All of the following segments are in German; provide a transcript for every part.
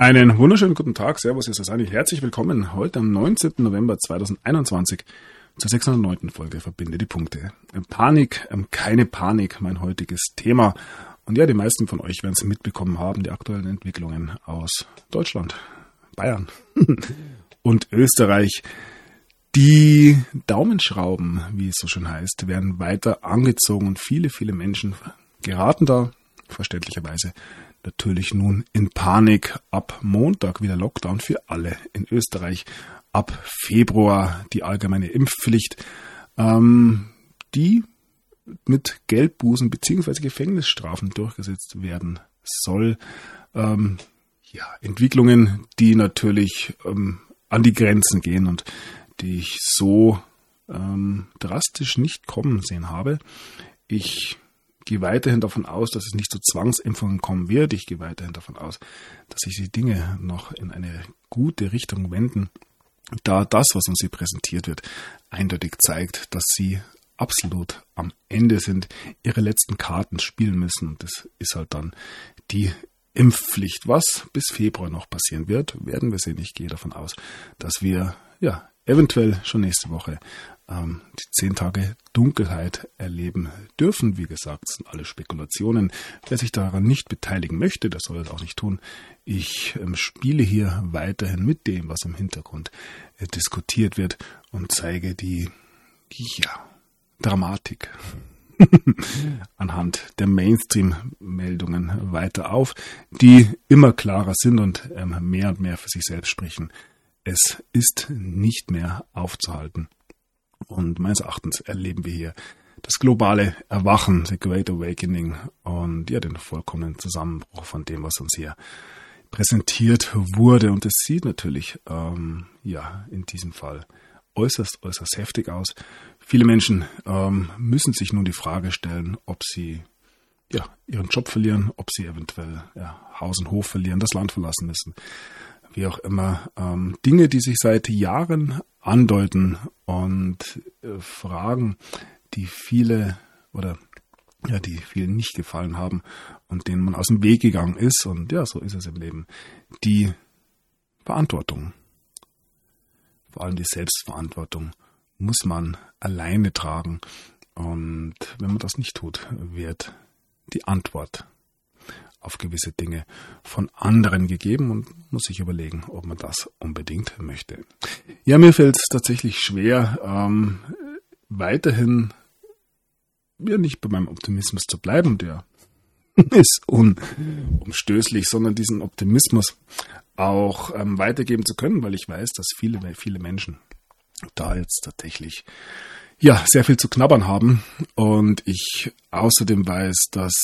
Einen wunderschönen guten Tag, Servus, hier ist Sani. Herzlich willkommen heute am 19. November 2021 zur 609. Folge Verbinde die Punkte. Panik, ähm, keine Panik, mein heutiges Thema. Und ja, die meisten von euch werden es mitbekommen haben, die aktuellen Entwicklungen aus Deutschland, Bayern und Österreich. Die Daumenschrauben, wie es so schön heißt, werden weiter angezogen und viele, viele Menschen geraten da verständlicherweise natürlich nun in Panik. Ab Montag wieder Lockdown für alle in Österreich. Ab Februar die allgemeine Impfpflicht, ähm, die mit Geldbußen bzw. Gefängnisstrafen durchgesetzt werden soll. Ähm, ja, Entwicklungen, die natürlich ähm, an die Grenzen gehen und die ich so ähm, drastisch nicht kommen sehen habe. Ich gehe weiterhin davon aus, dass es nicht zu Zwangsimpfungen kommen wird. Ich gehe weiterhin davon aus, dass sich die Dinge noch in eine gute Richtung wenden, da das, was uns hier präsentiert wird, eindeutig zeigt, dass sie absolut am Ende sind, ihre letzten Karten spielen müssen. Und das ist halt dann die Impfpflicht. Was bis Februar noch passieren wird, werden wir sehen. Ich gehe davon aus, dass wir ja eventuell schon nächste Woche ähm, die zehn Tage Dunkelheit erleben dürfen. Wie gesagt, sind alle Spekulationen. Wer sich daran nicht beteiligen möchte, der soll es auch nicht tun. Ich ähm, spiele hier weiterhin mit dem, was im Hintergrund äh, diskutiert wird und zeige die, ja, Dramatik anhand der Mainstream-Meldungen weiter auf, die immer klarer sind und ähm, mehr und mehr für sich selbst sprechen. Es ist nicht mehr aufzuhalten. Und meines Erachtens erleben wir hier das globale Erwachen, the Great Awakening und ja, den vollkommenen Zusammenbruch von dem, was uns hier präsentiert wurde. Und es sieht natürlich, ähm, ja, in diesem Fall äußerst, äußerst heftig aus. Viele Menschen ähm, müssen sich nun die Frage stellen, ob sie ja, ihren Job verlieren, ob sie eventuell ja, Haus und Hof verlieren, das Land verlassen müssen. Wie auch immer. Ähm, Dinge, die sich seit Jahren andeuten und äh, Fragen, die viele oder ja, die vielen nicht gefallen haben und denen man aus dem Weg gegangen ist. Und ja, so ist es im Leben. Die Verantwortung, vor allem die Selbstverantwortung, muss man alleine tragen. Und wenn man das nicht tut, wird die Antwort auf gewisse Dinge von anderen gegeben und muss sich überlegen, ob man das unbedingt möchte. Ja, mir fällt es tatsächlich schwer, ähm, weiterhin ja nicht bei meinem Optimismus zu bleiben, der ist unumstößlich, sondern diesen Optimismus auch ähm, weitergeben zu können, weil ich weiß, dass viele, viele Menschen da jetzt tatsächlich ja, sehr viel zu knabbern haben. Und ich außerdem weiß, dass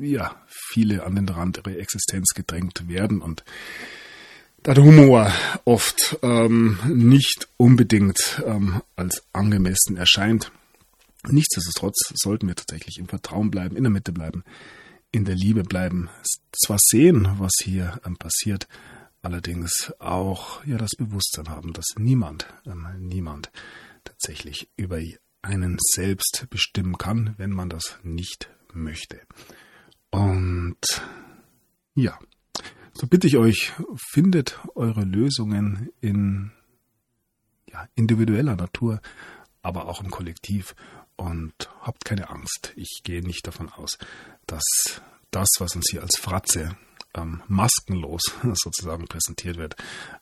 ja, viele an den Rand ihrer Existenz gedrängt werden und da der Humor oft ähm, nicht unbedingt ähm, als angemessen erscheint. Nichtsdestotrotz sollten wir tatsächlich im Vertrauen bleiben, in der Mitte bleiben, in der Liebe bleiben, zwar sehen, was hier ähm, passiert, allerdings auch ja das Bewusstsein haben, dass niemand, ähm, niemand tatsächlich über einen selbst bestimmen kann, wenn man das nicht möchte. Und ja, so bitte ich euch, findet eure Lösungen in ja, individueller Natur, aber auch im Kollektiv und habt keine Angst. Ich gehe nicht davon aus, dass das, was uns hier als Fratze ähm, maskenlos sozusagen präsentiert wird,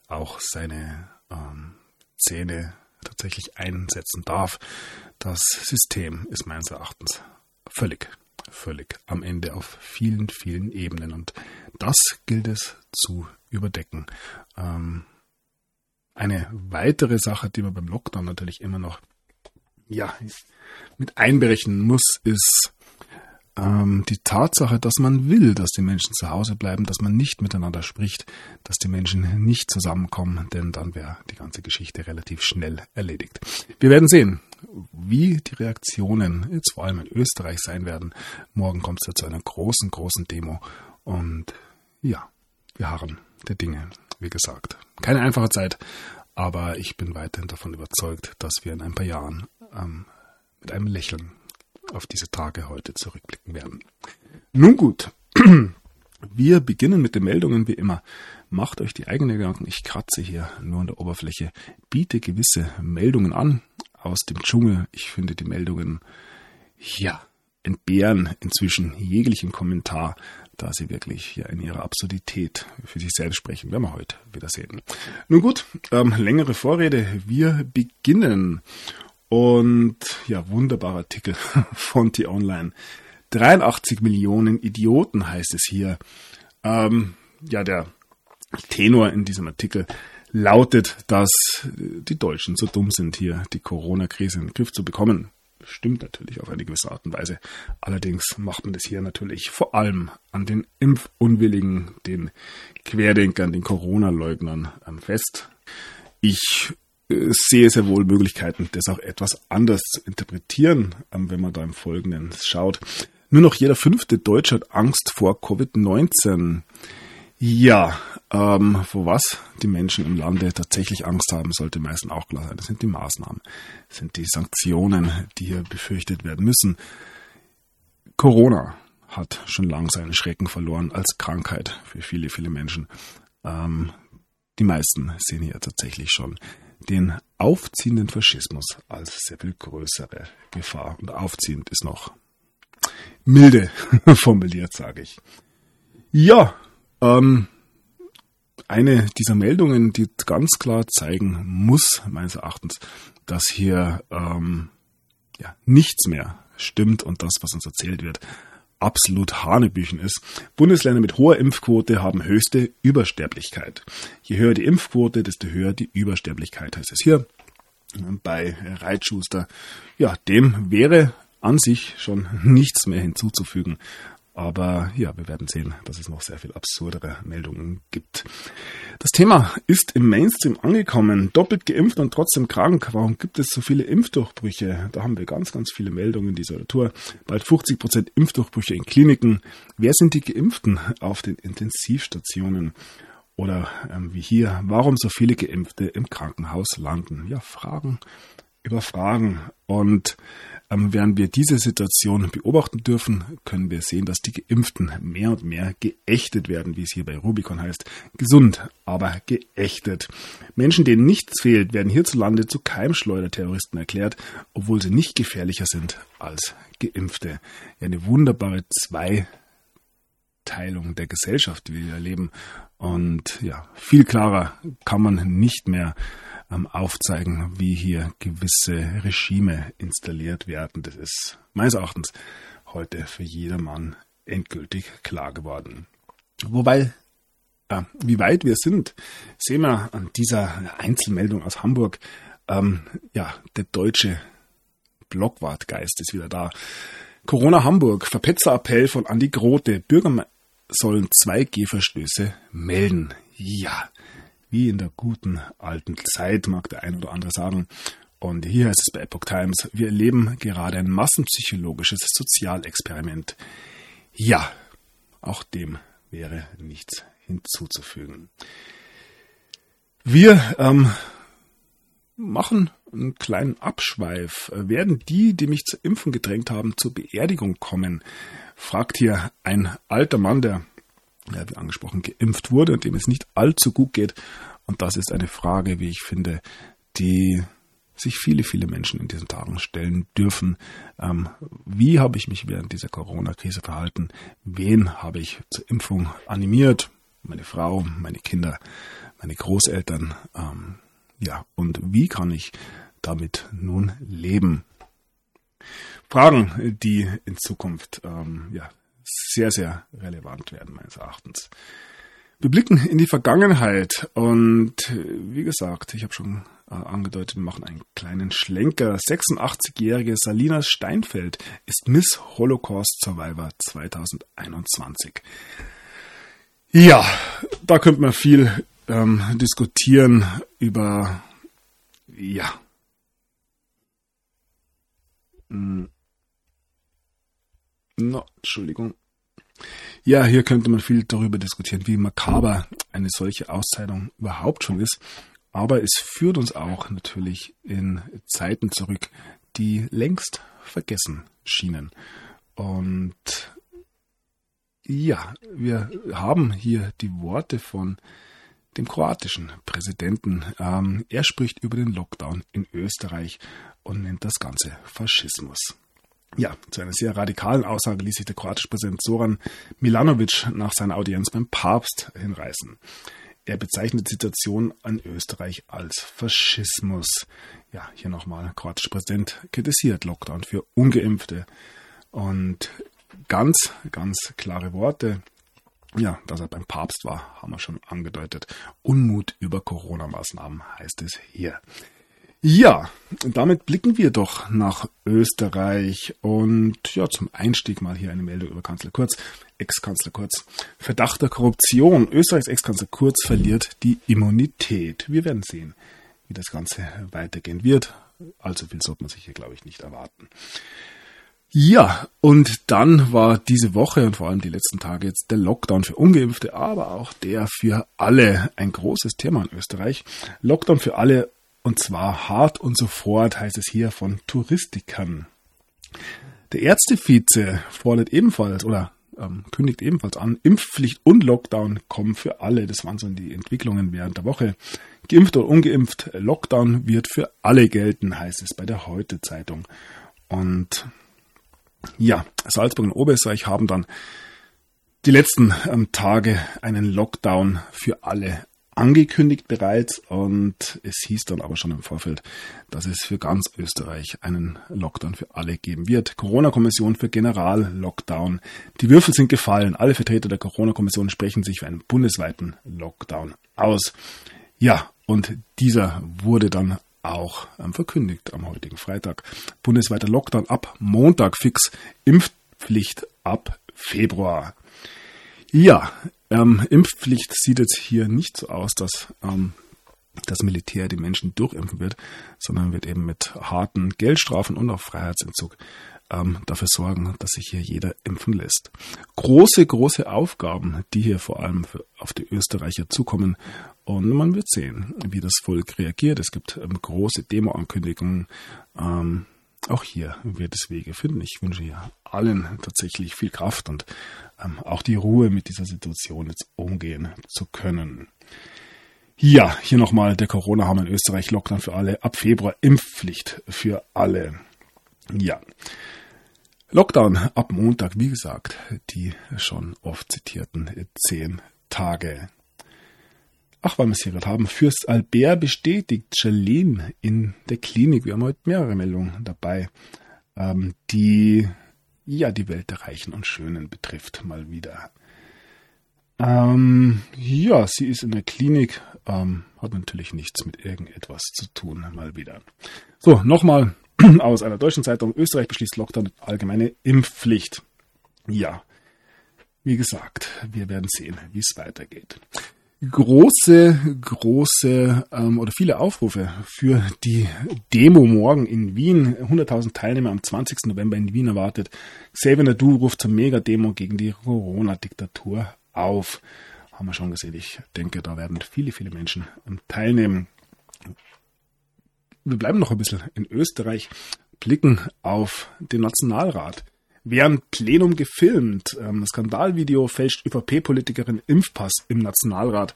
auch seine ähm, Zähne tatsächlich einsetzen darf. Das System ist meines Erachtens völlig, völlig am Ende auf vielen, vielen Ebenen. Und das gilt es zu überdecken. Ähm, eine weitere Sache, die man beim Lockdown natürlich immer noch ja, mit einberechnen muss, ist ähm, die Tatsache, dass man will, dass die Menschen zu Hause bleiben, dass man nicht miteinander spricht, dass die Menschen nicht zusammenkommen, denn dann wäre die ganze Geschichte relativ schnell erledigt. Wir werden sehen, wie die Reaktionen jetzt vor allem in Österreich sein werden. Morgen kommt es ja zu einer großen, großen Demo und ja, wir harren der Dinge, wie gesagt. Keine einfache Zeit, aber ich bin weiterhin davon überzeugt, dass wir in ein paar Jahren ähm, mit einem Lächeln auf diese Tage heute zurückblicken werden. Nun gut, wir beginnen mit den Meldungen wie immer Macht euch die eigenen Gedanken. Ich kratze hier nur an der Oberfläche, biete gewisse Meldungen an aus dem Dschungel. Ich finde die Meldungen, ja, entbehren inzwischen jeglichen Kommentar, da sie wirklich ja in ihrer Absurdität für sich selbst sprechen. Werden wir heute wieder sehen. Nun gut, ähm, längere Vorrede. Wir beginnen. Und ja, wunderbarer Artikel von T-Online. 83 Millionen Idioten heißt es hier. Ähm, ja, der Tenor in diesem Artikel lautet, dass die Deutschen so dumm sind, hier die Corona-Krise in den Griff zu bekommen. Stimmt natürlich auf eine gewisse Art und Weise. Allerdings macht man das hier natürlich vor allem an den Impfunwilligen, den Querdenkern, den Corona-Leugnern ähm, fest. Ich äh, sehe sehr wohl Möglichkeiten, das auch etwas anders zu interpretieren, ähm, wenn man da im Folgenden schaut. Nur noch jeder fünfte Deutsche hat Angst vor Covid-19. Ja, ähm, vor was die Menschen im Lande tatsächlich Angst haben, sollte meistens auch klar sein. Das sind die Maßnahmen, das sind die Sanktionen, die hier befürchtet werden müssen. Corona hat schon lang seinen Schrecken verloren als Krankheit für viele, viele Menschen. Ähm, die meisten sehen hier tatsächlich schon den aufziehenden Faschismus als sehr viel größere Gefahr. Und aufziehend ist noch milde formuliert, sage ich. Ja, ähm, eine dieser Meldungen, die ganz klar zeigen muss, meines Erachtens, dass hier ähm, ja, nichts mehr stimmt und das, was uns erzählt wird, absolut Hanebüchen ist. Bundesländer mit hoher Impfquote haben höchste Übersterblichkeit. Je höher die Impfquote, desto höher die Übersterblichkeit, heißt es hier bei Reitschuster. Ja, dem wäre an sich schon nichts mehr hinzuzufügen. Aber ja, wir werden sehen, dass es noch sehr viel absurdere Meldungen gibt. Das Thema ist im Mainstream angekommen. Doppelt geimpft und trotzdem krank. Warum gibt es so viele Impfdurchbrüche? Da haben wir ganz, ganz viele Meldungen dieser Tour. Bald 50 Prozent Impfdurchbrüche in Kliniken. Wer sind die Geimpften auf den Intensivstationen? Oder ähm, wie hier, warum so viele Geimpfte im Krankenhaus landen? Ja, Fragen über Fragen. Und ähm, während wir diese Situation beobachten dürfen, können wir sehen, dass die Geimpften mehr und mehr geächtet werden, wie es hier bei Rubicon heißt. Gesund, aber geächtet. Menschen, denen nichts fehlt, werden hierzulande zu Keimschleuderterroristen erklärt, obwohl sie nicht gefährlicher sind als Geimpfte. Eine wunderbare Zweiteilung der Gesellschaft, die wir erleben. Und ja, viel klarer kann man nicht mehr ähm, aufzeigen, wie hier gewisse Regime installiert werden. Das ist meines Erachtens heute für jedermann endgültig klar geworden. Wobei, äh, wie weit wir sind, sehen wir an dieser Einzelmeldung aus Hamburg. Ähm, ja, der deutsche Blockwartgeist ist wieder da. Corona Hamburg, Verpetzer-Appell von Andi Grote. Bürger sollen 2G-Verstöße melden. Ja, wie in der guten alten Zeit, mag der ein oder andere sagen. Und hier heißt es bei Epoch Times, wir erleben gerade ein massenpsychologisches Sozialexperiment. Ja, auch dem wäre nichts hinzuzufügen. Wir ähm, machen einen kleinen Abschweif. Werden die, die mich zur Impfung gedrängt haben, zur Beerdigung kommen? fragt hier ein alter Mann, der ja, wie angesprochen, geimpft wurde und dem es nicht allzu gut geht. Und das ist eine Frage, wie ich finde, die sich viele, viele Menschen in diesen Tagen stellen dürfen. Ähm, wie habe ich mich während dieser Corona-Krise verhalten? Wen habe ich zur Impfung animiert? Meine Frau, meine Kinder, meine Großeltern. Ähm, ja, und wie kann ich damit nun leben? Fragen, die in Zukunft ähm, ja, sehr, sehr relevant werden, meines Erachtens. Wir blicken in die Vergangenheit und wie gesagt, ich habe schon äh, angedeutet, wir machen einen kleinen Schlenker. 86-jährige Salina Steinfeld ist Miss Holocaust Survivor 2021. Ja, da könnte man viel ähm, diskutieren über, ja, hm. No, Entschuldigung. Ja, hier könnte man viel darüber diskutieren, wie makaber eine solche Auszeichnung überhaupt schon ist. Aber es führt uns auch natürlich in Zeiten zurück, die längst vergessen schienen. Und ja, wir haben hier die Worte von dem kroatischen Präsidenten. Ähm, er spricht über den Lockdown in Österreich und nennt das Ganze Faschismus. Ja, zu einer sehr radikalen Aussage ließ sich der kroatische Präsident Zoran Milanovic nach seiner Audienz beim Papst hinreißen. Er bezeichnet die Situation an Österreich als Faschismus. Ja, hier nochmal, kroatischer Präsident kritisiert Lockdown für Ungeimpfte. Und ganz, ganz klare Worte. Ja, dass er beim Papst war, haben wir schon angedeutet. Unmut über Corona-Maßnahmen heißt es hier. Ja, damit blicken wir doch nach Österreich und ja, zum Einstieg mal hier eine Meldung über Kanzler Kurz, Ex-Kanzler Kurz. Verdacht der Korruption. Österreichs Ex-Kanzler Kurz verliert die Immunität. Wir werden sehen, wie das Ganze weitergehen wird. Allzu viel sollte man sich hier, glaube ich, nicht erwarten. Ja, und dann war diese Woche und vor allem die letzten Tage jetzt der Lockdown für Ungeimpfte, aber auch der für alle ein großes Thema in Österreich. Lockdown für alle und zwar hart und sofort heißt es hier von Touristikern. Der Ärztevize fordert ebenfalls oder ähm, kündigt ebenfalls an, Impfpflicht und Lockdown kommen für alle. Das waren so die Entwicklungen während der Woche. Geimpft oder ungeimpft, Lockdown wird für alle gelten, heißt es bei der Heute Zeitung. Und ja, Salzburg und Oberösterreich haben dann die letzten ähm, Tage einen Lockdown für alle angekündigt bereits und es hieß dann aber schon im Vorfeld, dass es für ganz Österreich einen Lockdown für alle geben wird. Corona-Kommission für General-Lockdown. Die Würfel sind gefallen. Alle Vertreter der Corona-Kommission sprechen sich für einen bundesweiten Lockdown aus. Ja, und dieser wurde dann auch ähm, verkündigt am heutigen Freitag. Bundesweiter Lockdown ab Montag fix. Impfpflicht ab Februar. Ja, ähm, Impfpflicht sieht jetzt hier nicht so aus, dass ähm, das Militär die Menschen durchimpfen wird, sondern wird eben mit harten Geldstrafen und auch Freiheitsentzug ähm, dafür sorgen, dass sich hier jeder impfen lässt. Große, große Aufgaben, die hier vor allem für, auf die Österreicher zukommen. Und man wird sehen, wie das Volk reagiert. Es gibt ähm, große Demo-Ankündigungen. Ähm, auch hier wird es Wege finden. Ich wünsche hier allen tatsächlich viel Kraft und ähm, auch die Ruhe mit dieser Situation jetzt umgehen zu können. Ja, hier nochmal der Corona-Hammer in Österreich, Lockdown für alle, ab Februar Impfpflicht für alle. Ja. Lockdown ab Montag, wie gesagt, die schon oft zitierten zehn Tage. Ach, haben, Fürst Albert bestätigt Charlene in der Klinik. Wir haben heute mehrere Meldungen dabei, ähm, die ja die Welt der Reichen und Schönen betrifft, mal wieder. Ähm, ja, sie ist in der Klinik, ähm, hat natürlich nichts mit irgendetwas zu tun, mal wieder. So, nochmal aus einer deutschen Zeitung. Österreich beschließt Lockdown allgemeine Impfpflicht. Ja, wie gesagt, wir werden sehen, wie es weitergeht große, große ähm, oder viele Aufrufe für die Demo morgen in Wien. 100.000 Teilnehmer am 20. November in Wien erwartet. Xavier Nadu ruft zur Mega-Demo gegen die Corona-Diktatur auf. Haben wir schon gesehen. Ich denke, da werden viele, viele Menschen teilnehmen. Wir bleiben noch ein bisschen in Österreich, blicken auf den Nationalrat während Plenum gefilmt. Ähm, Skandalvideo fälscht ÖVP-Politikerin Impfpass im Nationalrat.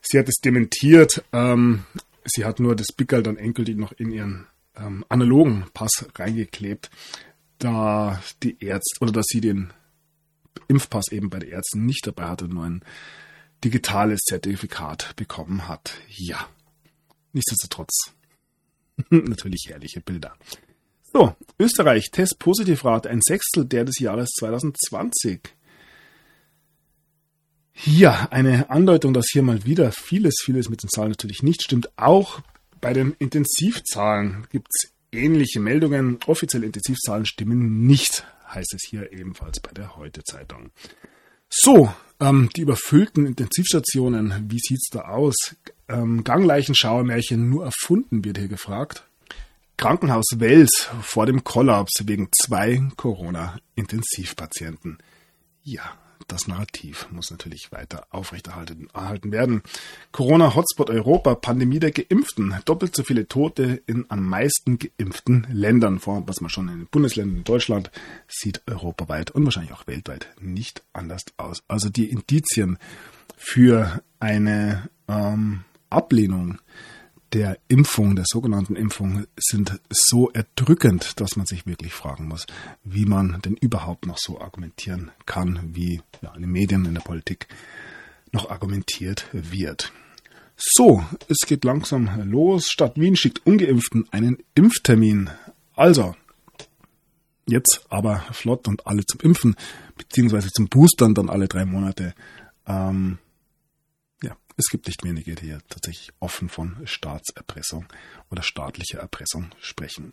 Sie hat es dementiert. Ähm, sie hat nur das Pickel dann endgültig noch in ihren ähm, analogen Pass reingeklebt, da die Ärzte oder dass sie den Impfpass eben bei den Ärzten nicht dabei hatte, nur ein digitales Zertifikat bekommen hat. Ja, nichtsdestotrotz natürlich herrliche Bilder. So, Österreich, Test-Positivrate, ein Sechstel der des Jahres 2020. Ja, eine Andeutung, dass hier mal wieder vieles, vieles mit den Zahlen natürlich nicht stimmt. Auch bei den Intensivzahlen gibt es ähnliche Meldungen. Offizielle Intensivzahlen stimmen nicht, heißt es hier ebenfalls bei der Heute-Zeitung. So, ähm, die überfüllten Intensivstationen, wie sieht's da aus? Ähm, Gangleichenschauermärchen nur erfunden, wird hier gefragt. Krankenhaus Wels vor dem Kollaps wegen zwei Corona-Intensivpatienten. Ja, das Narrativ muss natürlich weiter aufrechterhalten werden. Corona-Hotspot Europa, Pandemie der Geimpften, doppelt so viele Tote in am meisten geimpften Ländern. Vor, was man schon in den Bundesländern in Deutschland sieht, europaweit und wahrscheinlich auch weltweit nicht anders aus. Also die Indizien für eine ähm, Ablehnung der Impfung, der sogenannten Impfung, sind so erdrückend, dass man sich wirklich fragen muss, wie man denn überhaupt noch so argumentieren kann, wie ja, in den Medien, in der Politik noch argumentiert wird. So, es geht langsam los. Stadt Wien schickt Ungeimpften einen Impftermin. Also, jetzt aber flott und alle zum Impfen, beziehungsweise zum Boostern dann alle drei Monate. Ähm, es gibt nicht wenige, die hier tatsächlich offen von Staatserpressung oder staatlicher Erpressung sprechen.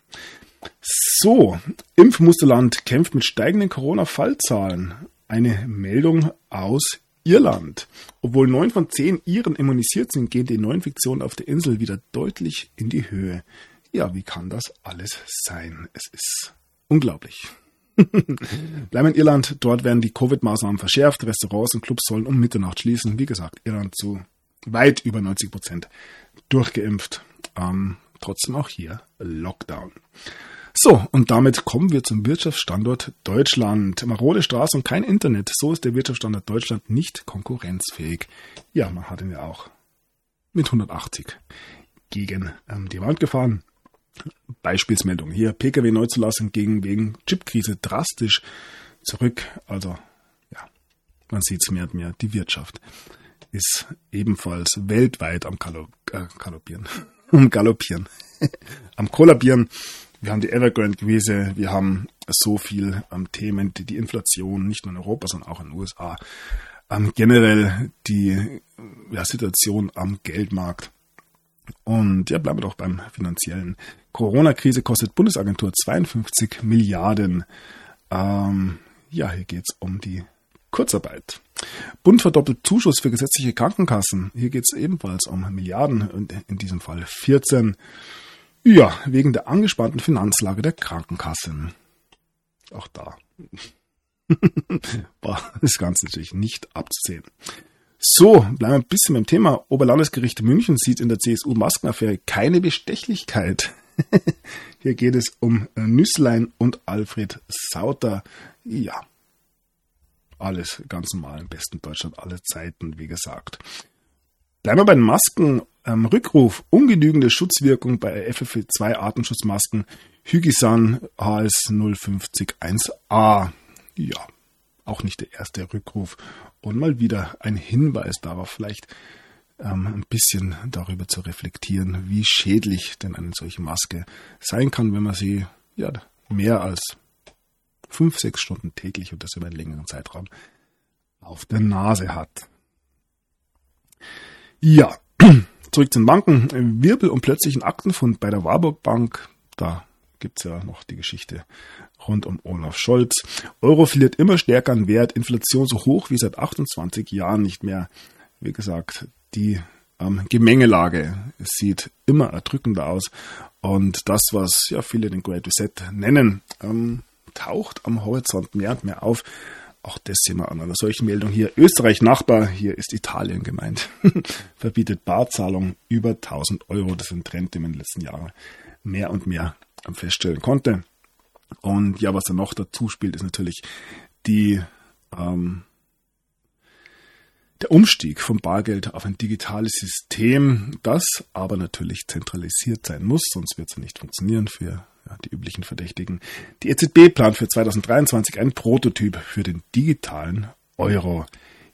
So, Impfmusterland kämpft mit steigenden Corona-Fallzahlen. Eine Meldung aus Irland. Obwohl neun von zehn Iren immunisiert sind, gehen die Neuinfektionen auf der Insel wieder deutlich in die Höhe. Ja, wie kann das alles sein? Es ist unglaublich. Bleiben in Irland, dort werden die Covid-Maßnahmen verschärft, Restaurants und Clubs sollen um Mitternacht schließen. Wie gesagt, Irland zu weit über 90 Prozent durchgeimpft. Ähm, trotzdem auch hier Lockdown. So, und damit kommen wir zum Wirtschaftsstandort Deutschland. Marode Straße und kein Internet. So ist der Wirtschaftsstandort Deutschland nicht konkurrenzfähig. Ja, man hat ihn ja auch mit 180 gegen ähm, die Wand gefahren. Beispielsmeldung hier, Pkw-Neuzulassung gegen wegen Chipkrise drastisch zurück. Also ja, man sieht es mehr und mehr, die Wirtschaft ist ebenfalls weltweit am äh, Galoppieren. am Galoppieren. am Kollabieren. Wir haben die Evergrande-Krise, wir haben so viel ähm, Themen, die, die Inflation, nicht nur in Europa, sondern auch in den USA. Ähm, generell die ja, Situation am Geldmarkt. Und ja, bleiben wir doch beim finanziellen. Corona-Krise kostet Bundesagentur 52 Milliarden. Ähm, ja, hier geht es um die Kurzarbeit. Bund verdoppelt Zuschuss für gesetzliche Krankenkassen. Hier geht es ebenfalls um Milliarden und in diesem Fall 14. Ja, wegen der angespannten Finanzlage der Krankenkassen. Auch da war das Ganze natürlich nicht abzusehen. So, bleiben wir ein bisschen beim Thema. Oberlandesgericht München sieht in der CSU-Maskenaffäre keine Bestechlichkeit. Hier geht es um Nüsslein und Alfred Sauter. Ja, alles ganz normal im besten Deutschland aller Zeiten, wie gesagt. Bleiben wir bei den Masken. Ähm, Rückruf, ungenügende Schutzwirkung bei FFP2 Atemschutzmasken Hygisan HS 0501A. Ja, auch nicht der erste Rückruf. Und mal wieder ein Hinweis darauf, vielleicht ähm, ein bisschen darüber zu reflektieren, wie schädlich denn eine solche Maske sein kann, wenn man sie ja, mehr als fünf, sechs Stunden täglich und das über einen längeren Zeitraum auf der Nase hat. Ja, zurück zu den Banken. Wirbel und plötzlichen Aktenfund bei der Warburg Bank. Da gibt's ja noch die Geschichte rund um Olaf Scholz. Euro verliert immer stärker an Wert, Inflation so hoch wie seit 28 Jahren nicht mehr. Wie gesagt, die ähm, Gemengelage sieht immer erdrückender aus. Und das, was ja viele den Great Reset nennen, ähm, taucht am Horizont mehr und mehr auf. Auch das sehen wir an einer solchen Meldung hier. Österreich Nachbar, hier ist Italien gemeint. Verbietet Barzahlung über 1000 Euro. Das ist ein Trend, den man in den letzten Jahren mehr und mehr feststellen konnte. Und ja, was da noch dazu spielt, ist natürlich die, ähm, der Umstieg vom Bargeld auf ein digitales System, das aber natürlich zentralisiert sein muss, sonst wird es nicht funktionieren für ja, die üblichen Verdächtigen. Die EZB plant für 2023 einen Prototyp für den digitalen Euro.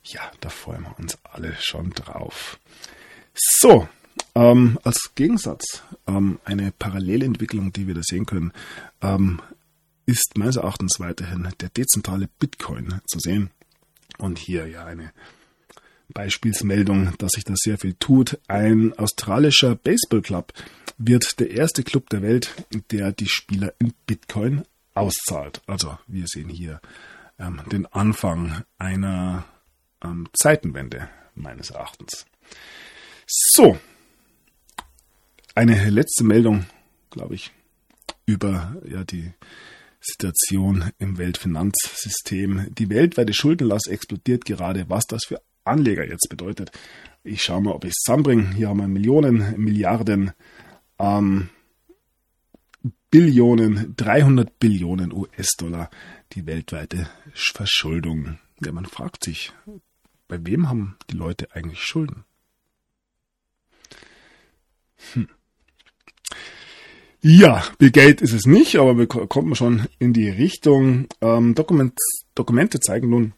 Ja, da freuen wir uns alle schon drauf. So, ähm, als Gegensatz, ähm, eine Parallelentwicklung, die wir da sehen können, ähm, ist meines Erachtens weiterhin der dezentrale Bitcoin zu sehen. Und hier ja eine Beispielsmeldung, dass sich da sehr viel tut. Ein australischer Baseballclub wird der erste Club der Welt, der die Spieler in Bitcoin auszahlt. Also wir sehen hier ähm, den Anfang einer ähm, Zeitenwende meines Erachtens. So, eine letzte Meldung, glaube ich, über ja die Situation im Weltfinanzsystem. Die weltweite Schuldenlast explodiert gerade. Was das für Anleger jetzt bedeutet. Ich schaue mal, ob ich es zusammenbringe. Hier haben wir Millionen, Milliarden, ähm, Billionen, 300 Billionen US-Dollar die weltweite Verschuldung. Ja, man fragt sich, bei wem haben die Leute eigentlich Schulden? Hm. Ja, Bill Gates ist es nicht, aber wir kommen schon in die Richtung. Ähm, Dokument, Dokumente zeigen nun,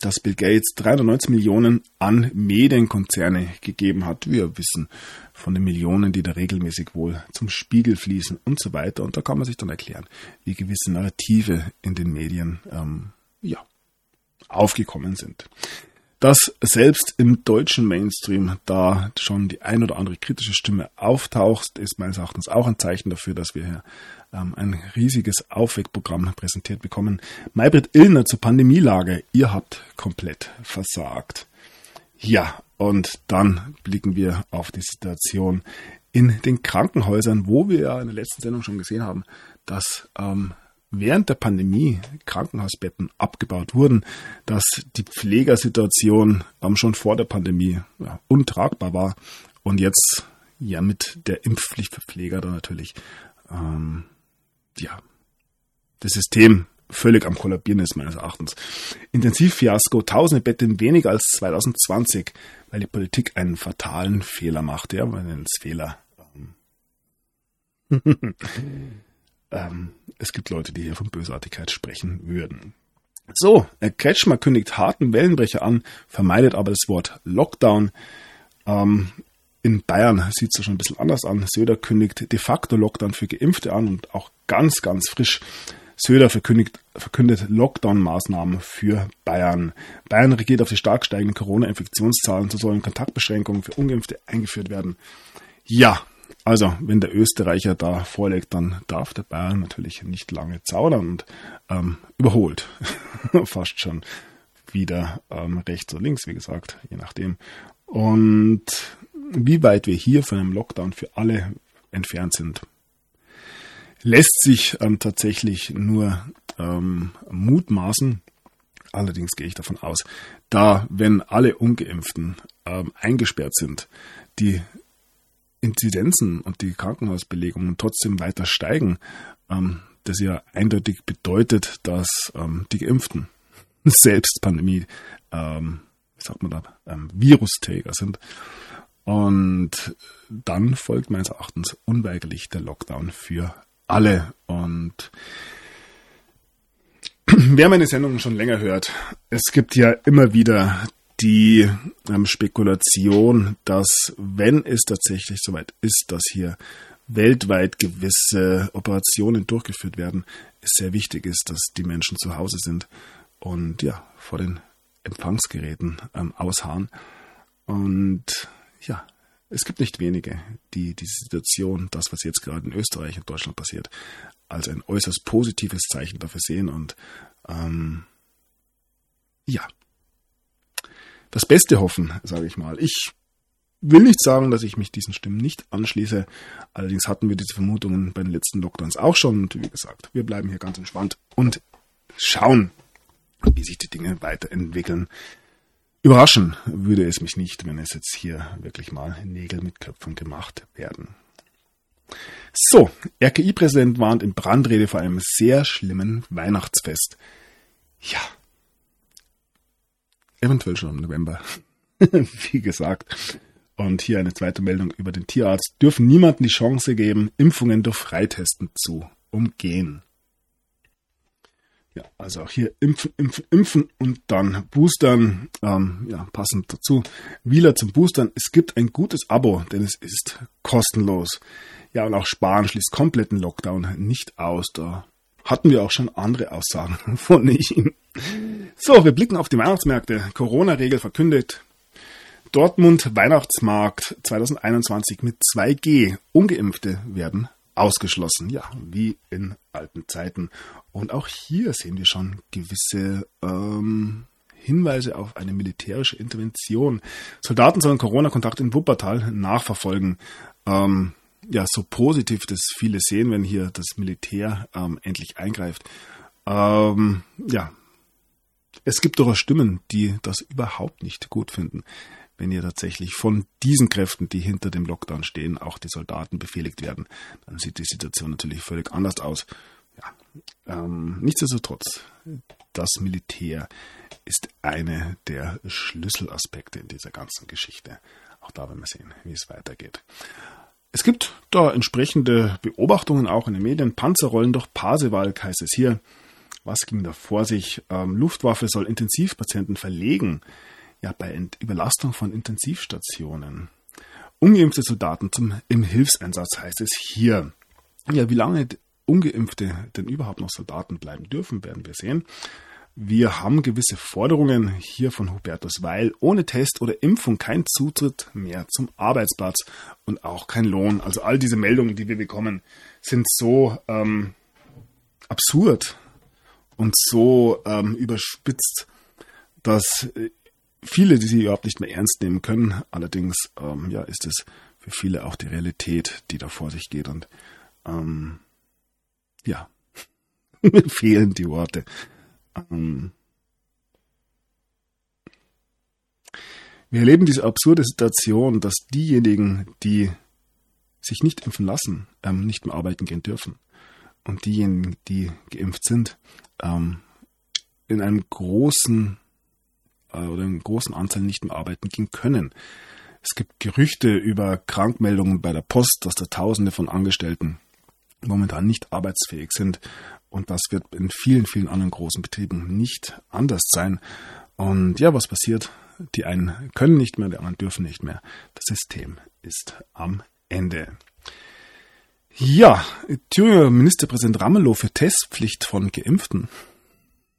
dass Bill Gates 390 Millionen an Medienkonzerne gegeben hat. Wir wissen von den Millionen, die da regelmäßig wohl zum Spiegel fließen und so weiter. Und da kann man sich dann erklären, wie gewisse Narrative in den Medien ähm, ja, aufgekommen sind. Dass selbst im deutschen Mainstream da schon die ein oder andere kritische Stimme auftaucht, ist meines Erachtens auch ein Zeichen dafür, dass wir hier ähm, ein riesiges Aufweckprogramm präsentiert bekommen. Maybrit Illner zur Pandemielage. Ihr habt komplett versagt. Ja, und dann blicken wir auf die Situation in den Krankenhäusern, wo wir ja in der letzten Sendung schon gesehen haben, dass ähm, während der Pandemie Krankenhausbetten abgebaut wurden, dass die Pflegersituation schon vor der Pandemie ja, untragbar war und jetzt ja mit der Impfpflicht für Pfleger dann natürlich ähm, ja das System völlig am kollabieren ist meines Erachtens. Intensivfiasko, tausende Betten weniger als 2020, weil die Politik einen fatalen Fehler macht. Ja, nennt es Fehler. ähm, es gibt Leute, die hier von Bösartigkeit sprechen würden. So, Kretschmer kündigt harten Wellenbrecher an, vermeidet aber das Wort Lockdown. Ähm, in Bayern sieht es schon ein bisschen anders an. Söder kündigt de facto Lockdown für Geimpfte an und auch ganz, ganz frisch. Söder verkündigt, verkündet Lockdown-Maßnahmen für Bayern. Bayern regiert auf die stark steigenden Corona-Infektionszahlen. So sollen Kontaktbeschränkungen für Ungeimpfte eingeführt werden. Ja, also, wenn der Österreicher da vorlegt, dann darf der Bayern natürlich nicht lange zaudern und ähm, überholt. Fast schon wieder ähm, rechts oder links, wie gesagt, je nachdem. Und wie weit wir hier von einem Lockdown für alle entfernt sind, lässt sich ähm, tatsächlich nur ähm, mutmaßen. Allerdings gehe ich davon aus, da wenn alle ungeimpften ähm, eingesperrt sind, die Inzidenzen und die Krankenhausbelegungen trotzdem weiter steigen, ähm, das ja eindeutig bedeutet, dass ähm, die Geimpften selbst Pandemie, ähm, wie sagt man da, ähm, Virusträger sind. Und dann folgt meines Erachtens unweigerlich der Lockdown für alle. Und wer meine Sendungen schon länger hört, es gibt ja immer wieder die ähm, Spekulation, dass wenn es tatsächlich soweit ist, dass hier weltweit gewisse Operationen durchgeführt werden, es sehr wichtig ist, dass die Menschen zu Hause sind und ja, vor den Empfangsgeräten ähm, ausharren. Und ja, es gibt nicht wenige, die diese Situation, das, was jetzt gerade in Österreich und Deutschland passiert, als ein äußerst positives Zeichen dafür sehen und ähm, ja, das Beste hoffen, sage ich mal. Ich will nicht sagen, dass ich mich diesen Stimmen nicht anschließe. Allerdings hatten wir diese Vermutungen bei den letzten Lockdowns auch schon. Und wie gesagt, wir bleiben hier ganz entspannt und schauen, wie sich die Dinge weiterentwickeln. Überraschen würde es mich nicht, wenn es jetzt hier wirklich mal Nägel mit Köpfen gemacht werden. So, RKI-Präsident warnt in Brandrede vor einem sehr schlimmen Weihnachtsfest. Ja, eventuell schon im November. Wie gesagt. Und hier eine zweite Meldung über den Tierarzt. Dürfen niemandem die Chance geben, Impfungen durch Freitesten zu umgehen. Ja, also auch hier impfen, impfen, impfen und dann boostern. Ähm, ja, passend dazu. Wieler zum Boostern. Es gibt ein gutes Abo, denn es ist kostenlos. Ja, und auch Sparen schließt kompletten Lockdown nicht aus. Da hatten wir auch schon andere Aussagen von ihm. So, wir blicken auf die Weihnachtsmärkte. Corona-Regel verkündet. Dortmund Weihnachtsmarkt 2021 mit 2G. Ungeimpfte werden ausgeschlossen. Ja, wie in alten Zeiten. Und auch hier sehen wir schon gewisse ähm, Hinweise auf eine militärische Intervention. Soldaten sollen Corona-Kontakt in Wuppertal nachverfolgen. Ähm, ja so positiv das viele sehen, wenn hier das Militär ähm, endlich eingreift. Ähm, ja, es gibt durchaus Stimmen, die das überhaupt nicht gut finden, wenn hier tatsächlich von diesen Kräften, die hinter dem Lockdown stehen, auch die Soldaten befehligt werden. Dann sieht die Situation natürlich völlig anders aus. Ja, ähm, nichtsdestotrotz, das Militär ist eine der Schlüsselaspekte in dieser ganzen Geschichte. Auch da werden wir sehen, wie es weitergeht. Es gibt da entsprechende Beobachtungen auch in den Medien. Panzer rollen durch Pasewalk heißt es hier. Was ging da vor sich? Ähm, Luftwaffe soll Intensivpatienten verlegen. Ja, bei Ent Überlastung von Intensivstationen. Ungeimpfte Soldaten zum, im Hilfseinsatz heißt es hier. Ja, wie lange Ungeimpfte denn überhaupt noch Soldaten bleiben dürfen, werden wir sehen. Wir haben gewisse Forderungen hier von Hubertus Weil. Ohne Test oder Impfung kein Zutritt mehr zum Arbeitsplatz und auch kein Lohn. Also all diese Meldungen, die wir bekommen, sind so ähm, absurd und so ähm, überspitzt, dass äh, viele, die sie überhaupt nicht mehr ernst nehmen können. Allerdings ähm, ja, ist es für viele auch die Realität, die da vor sich geht. Und ähm, ja, mir fehlen die Worte. Ähm, wir erleben diese absurde Situation, dass diejenigen, die sich nicht impfen lassen, ähm, nicht mehr arbeiten gehen dürfen. Und diejenigen, die geimpft sind, ähm, in einem großen äh, oder in großen Anzahl nicht mehr arbeiten gehen können. Es gibt Gerüchte über Krankmeldungen bei der Post, dass da Tausende von Angestellten momentan nicht arbeitsfähig sind und das wird in vielen, vielen anderen großen Betrieben nicht anders sein. Und ja, was passiert? Die einen können nicht mehr, die anderen dürfen nicht mehr. Das System ist am Ende. Ja, Thüringer Ministerpräsident Ramelow für Testpflicht von Geimpften.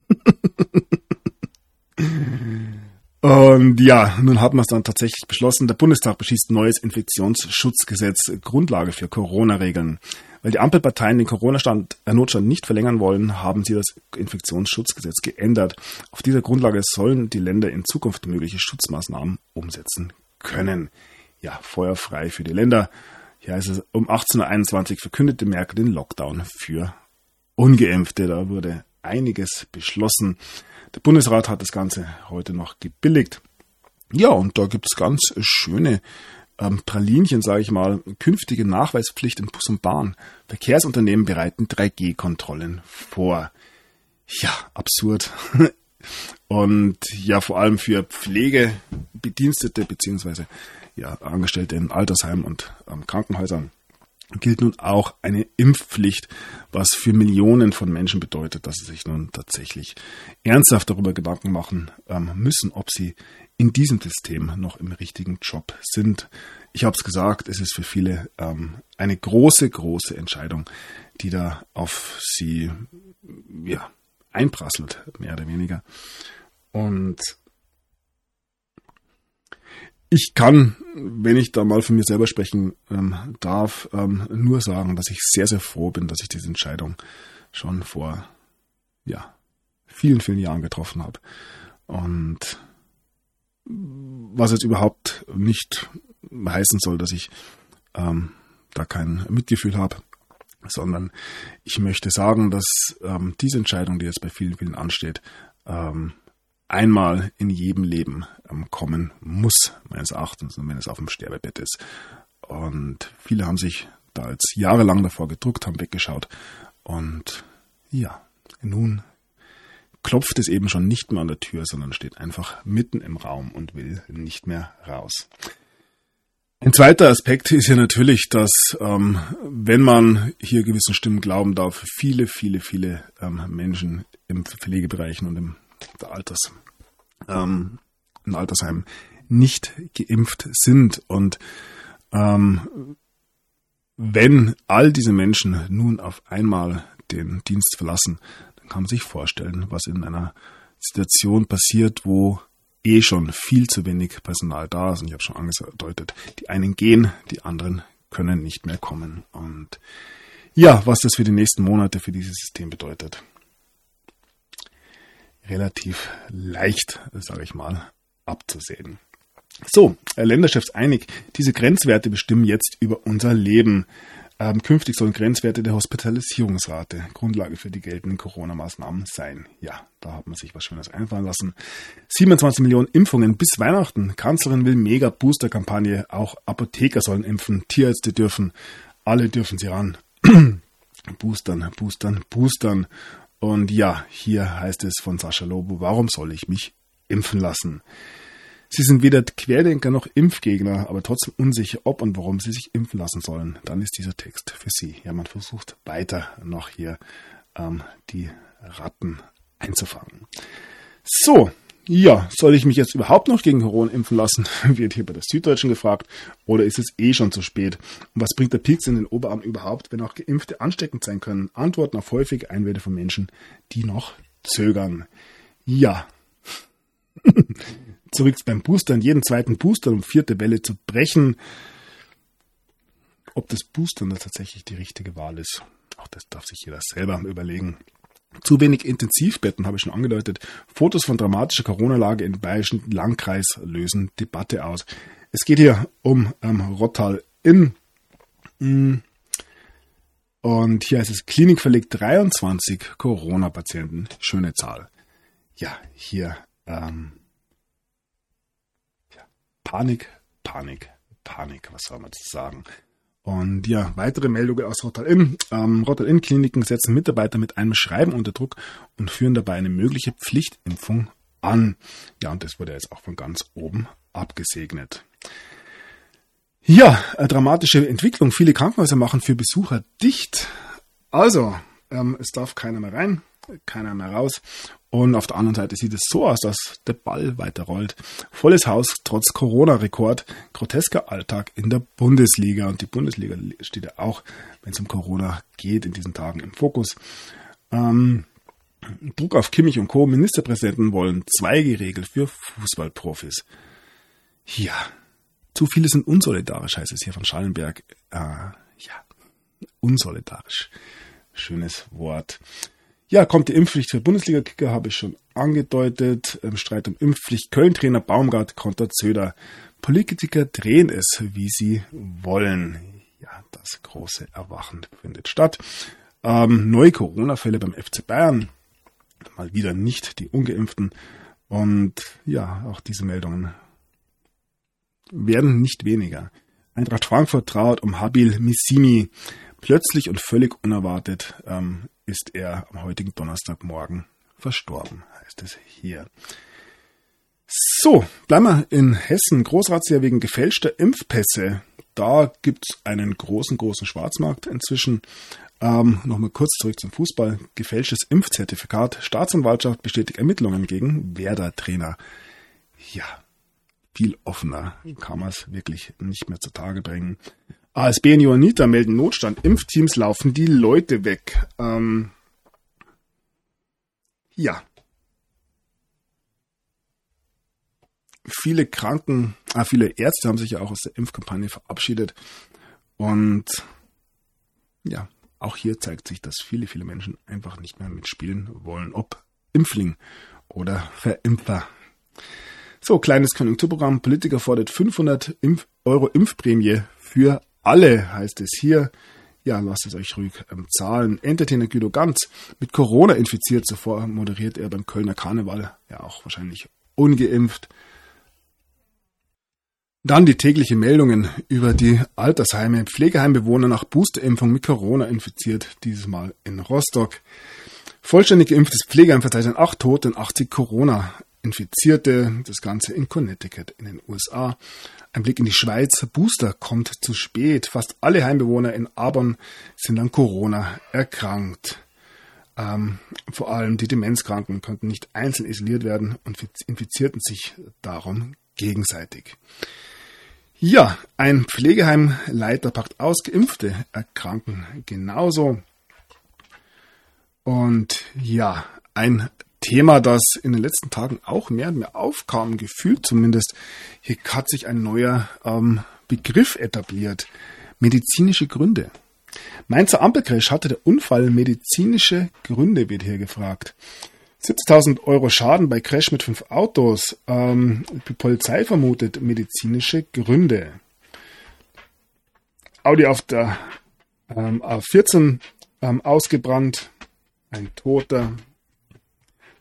Und ja, nun hat man es dann tatsächlich beschlossen. Der Bundestag beschließt neues Infektionsschutzgesetz, Grundlage für Corona-Regeln. Weil die Ampelparteien den Corona-Notstand nicht verlängern wollen, haben sie das Infektionsschutzgesetz geändert. Auf dieser Grundlage sollen die Länder in Zukunft mögliche Schutzmaßnahmen umsetzen können. Ja, feuerfrei für die Länder. Hier heißt es, um 18.21 Uhr verkündete Merkel den Lockdown für Ungeimpfte. Da wurde einiges beschlossen. Der Bundesrat hat das Ganze heute noch gebilligt. Ja, und da gibt es ganz schöne ähm, Pralinchen, sage ich mal, künftige Nachweispflicht in Bus und Bahn. Verkehrsunternehmen bereiten 3G-Kontrollen vor. Ja, absurd. Und ja, vor allem für Pflegebedienstete beziehungsweise ja, Angestellte in Altersheimen und ähm, Krankenhäusern gilt nun auch eine Impfpflicht, was für Millionen von Menschen bedeutet, dass sie sich nun tatsächlich ernsthaft darüber Gedanken machen ähm, müssen, ob sie in diesem System noch im richtigen Job sind. Ich habe es gesagt, es ist für viele ähm, eine große, große Entscheidung, die da auf sie ja, einprasselt, mehr oder weniger. Und ich kann, wenn ich da mal von mir selber sprechen ähm, darf, ähm, nur sagen, dass ich sehr, sehr froh bin, dass ich diese Entscheidung schon vor ja, vielen, vielen Jahren getroffen habe. Und was jetzt überhaupt nicht heißen soll, dass ich ähm, da kein Mitgefühl habe, sondern ich möchte sagen, dass ähm, diese Entscheidung, die jetzt bei vielen, vielen ansteht, ähm, einmal in jedem Leben ähm, kommen muss, meines Erachtens, wenn es auf dem Sterbebett ist. Und viele haben sich da jetzt jahrelang davor gedruckt, haben weggeschaut. Und ja, nun klopft es eben schon nicht mehr an der Tür, sondern steht einfach mitten im Raum und will nicht mehr raus. Ein zweiter Aspekt ist ja natürlich, dass ähm, wenn man hier gewissen Stimmen glauben darf, viele, viele, viele ähm, Menschen im Pflegebereichen und im Alters, ähm, in Altersheimen nicht geimpft sind. Und ähm, wenn all diese Menschen nun auf einmal den Dienst verlassen, kann man sich vorstellen, was in einer Situation passiert, wo eh schon viel zu wenig Personal da ist. Und ich habe schon angedeutet, die einen gehen, die anderen können nicht mehr kommen. Und ja, was das für die nächsten Monate für dieses System bedeutet. Relativ leicht, sage ich mal, abzusehen. So, äh, Länderchefs einig, diese Grenzwerte bestimmen jetzt über unser Leben. Ähm, künftig sollen Grenzwerte der Hospitalisierungsrate Grundlage für die geltenden Corona-Maßnahmen sein. Ja, da hat man sich was Schönes einfallen lassen. 27 Millionen Impfungen bis Weihnachten. Kanzlerin will mega Booster-Kampagne. Auch Apotheker sollen impfen. Tierärzte dürfen. Alle dürfen sie ran. boostern, boostern, boostern. Und ja, hier heißt es von Sascha Lobo, warum soll ich mich impfen lassen? Sie sind weder Querdenker noch Impfgegner, aber trotzdem unsicher, ob und warum Sie sich impfen lassen sollen. Dann ist dieser Text für Sie. Ja, man versucht weiter noch hier ähm, die Ratten einzufangen. So, ja, soll ich mich jetzt überhaupt noch gegen Corona impfen lassen? Wird hier bei der Süddeutschen gefragt. Oder ist es eh schon zu spät? Und was bringt der Pilz in den Oberarm überhaupt, wenn auch Geimpfte ansteckend sein können? Antworten auf häufige Einwände von Menschen, die noch zögern. Ja. zurück beim Boostern, jeden zweiten Booster um vierte Welle zu brechen. Ob das Boostern da tatsächlich die richtige Wahl ist, auch das darf sich jeder selber überlegen. Zu wenig Intensivbetten habe ich schon angedeutet. Fotos von dramatischer Corona-Lage im bayerischen Landkreis lösen Debatte aus. Es geht hier um ähm, Rottal in. Mm, und hier heißt es Klinik verlegt 23 Corona-Patienten. Schöne Zahl. Ja, hier ähm, Panik, Panik, Panik, was soll man dazu sagen? Und ja, weitere Meldungen aus Rotterdam. Ähm, Rotterdam-Kliniken setzen Mitarbeiter mit einem Schreiben unter Druck und führen dabei eine mögliche Pflichtimpfung an. Ja, und das wurde jetzt auch von ganz oben abgesegnet. Ja, dramatische Entwicklung. Viele Krankenhäuser machen für Besucher dicht. Also, ähm, es darf keiner mehr rein, keiner mehr raus. Und auf der anderen Seite sieht es so aus, dass der Ball weiterrollt. Volles Haus trotz Corona-Rekord. Grotesker Alltag in der Bundesliga. Und die Bundesliga steht ja auch, wenn es um Corona geht, in diesen Tagen im Fokus. Ähm, Druck auf Kimmich und Co. Ministerpräsidenten wollen 2G-Regel für Fußballprofis. Ja, zu viele sind unsolidarisch, heißt es hier von Schallenberg. Äh, ja, unsolidarisch. Schönes Wort. Ja, kommt die Impfpflicht für Bundesliga-Kicker, habe ich schon angedeutet. Im Streit um Impfpflicht Köln-Trainer Baumgart konter Zöder. Politiker drehen es, wie sie wollen. Ja, das große Erwachen findet statt. Ähm, neue Corona-Fälle beim FC Bayern. Mal wieder nicht die Ungeimpften. Und ja, auch diese Meldungen werden nicht weniger. Eintracht Frankfurt trauert um Habil Missimi. Plötzlich und völlig unerwartet ähm, ist er am heutigen Donnerstagmorgen verstorben, heißt es hier. So, bleiben wir in Hessen. Großrazzia wegen gefälschter Impfpässe. Da gibt es einen großen, großen Schwarzmarkt inzwischen. Ähm, Nochmal kurz zurück zum Fußball. Gefälschtes Impfzertifikat. Staatsanwaltschaft bestätigt Ermittlungen gegen Werder-Trainer. Ja, viel offener kann man es wirklich nicht mehr zutage bringen. ASB und Johanniter melden Notstand. Impfteams laufen die Leute weg. Ähm, ja. Viele Kranken, äh, viele Ärzte haben sich ja auch aus der Impfkampagne verabschiedet. Und ja, auch hier zeigt sich, dass viele, viele Menschen einfach nicht mehr mitspielen wollen, ob Impfling oder Verimpfer. So, kleines Konjunkturprogramm. Politiker fordert 500 Impf Euro Impfprämie für alle, heißt es hier. Ja, lasst es euch ruhig ähm, zahlen. Entertainer Guido Ganz mit Corona infiziert. Zuvor moderiert er beim Kölner Karneval. Ja, auch wahrscheinlich ungeimpft. Dann die tägliche Meldungen über die Altersheime. Pflegeheimbewohner nach Boosterimpfung mit Corona infiziert. Dieses Mal in Rostock. Vollständig geimpftes Pflegeheim verzeichnet 8 Tote und 80 Corona-Infizierte. Das Ganze in Connecticut in den USA. Ein Blick in die Schweiz. Booster kommt zu spät. Fast alle Heimbewohner in Abon sind an Corona erkrankt. Ähm, vor allem die Demenzkranken konnten nicht einzeln isoliert werden und infizierten sich darum gegenseitig. Ja, ein Pflegeheimleiter packt aus, Geimpfte erkranken genauso. Und ja, ein Thema, das in den letzten Tagen auch mehr und mehr aufkam, gefühlt zumindest. Hier hat sich ein neuer ähm, Begriff etabliert. Medizinische Gründe. Mainzer Ampelcrash hatte der Unfall medizinische Gründe, wird hier gefragt. 70.000 Euro Schaden bei Crash mit fünf Autos. Ähm, die Polizei vermutet medizinische Gründe. Audi auf der ähm, A14 ähm, ausgebrannt. Ein Toter.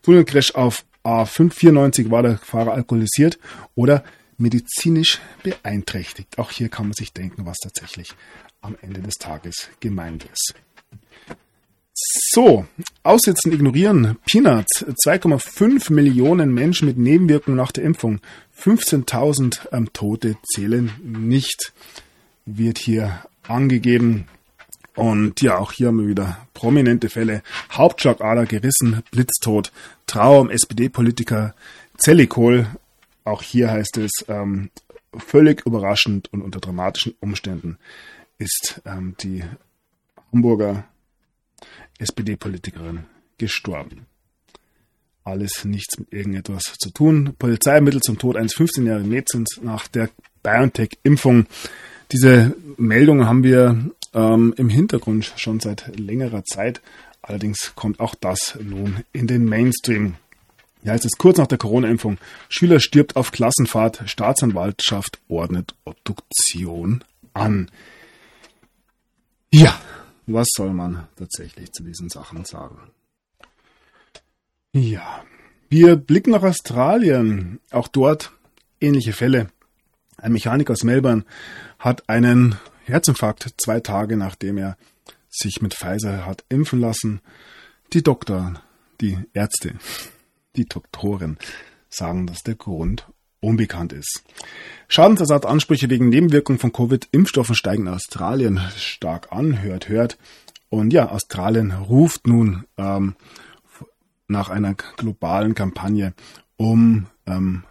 Tunnelcrash auf A594 war der Fahrer alkoholisiert oder medizinisch beeinträchtigt. Auch hier kann man sich denken, was tatsächlich am Ende des Tages gemeint ist. So, Aussitzen ignorieren. Peanuts. 2,5 Millionen Menschen mit Nebenwirkungen nach der Impfung. 15.000 ähm, Tote zählen nicht. Wird hier angegeben. Und ja, auch hier haben wir wieder prominente Fälle. Hauptschlagader gerissen, Blitztod, Trauer um SPD-Politiker Zellikol. Auch hier heißt es, ähm, völlig überraschend und unter dramatischen Umständen ist ähm, die Hamburger SPD-Politikerin gestorben. Alles nichts mit irgendetwas zu tun. Polizei ermittelt zum Tod eines 15-jährigen Mädchens nach der BioNTech-Impfung. Diese Meldungen haben wir ähm, im Hintergrund schon seit längerer Zeit. Allerdings kommt auch das nun in den Mainstream. Ja, es ist kurz nach der Corona-Impfung. Schüler stirbt auf Klassenfahrt. Staatsanwaltschaft ordnet Obduktion an. Ja, was soll man tatsächlich zu diesen Sachen sagen? Ja, wir blicken nach Australien. Auch dort ähnliche Fälle. Ein Mechaniker aus Melbourne hat einen Herzinfarkt zwei Tage nachdem er sich mit Pfizer hat impfen lassen. Die Doktor, die Ärzte, die Doktoren sagen, dass der Grund unbekannt ist. Schadensersatzansprüche wegen Nebenwirkungen von Covid-Impfstoffen steigen in Australien stark an, hört, hört. Und ja, Australien ruft nun ähm, nach einer globalen Kampagne, um ähm,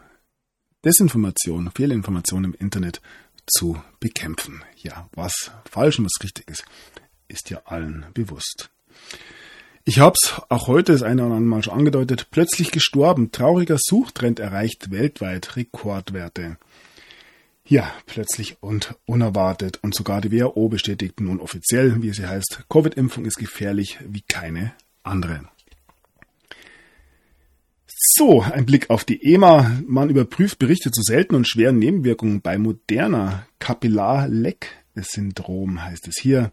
Desinformation, Fehlinformation im Internet zu bekämpfen. Ja, was falsch und was richtig ist, ist ja allen bewusst. Ich habe es auch heute das eine oder andere Mal schon angedeutet. Plötzlich gestorben. Trauriger Suchtrend erreicht weltweit Rekordwerte. Ja, plötzlich und unerwartet. Und sogar die WHO bestätigt nun offiziell, wie sie heißt, Covid-Impfung ist gefährlich wie keine andere. So, ein Blick auf die EMA. Man überprüft Berichte zu seltenen und schweren Nebenwirkungen bei moderner Kapillarleck Syndrom heißt es hier.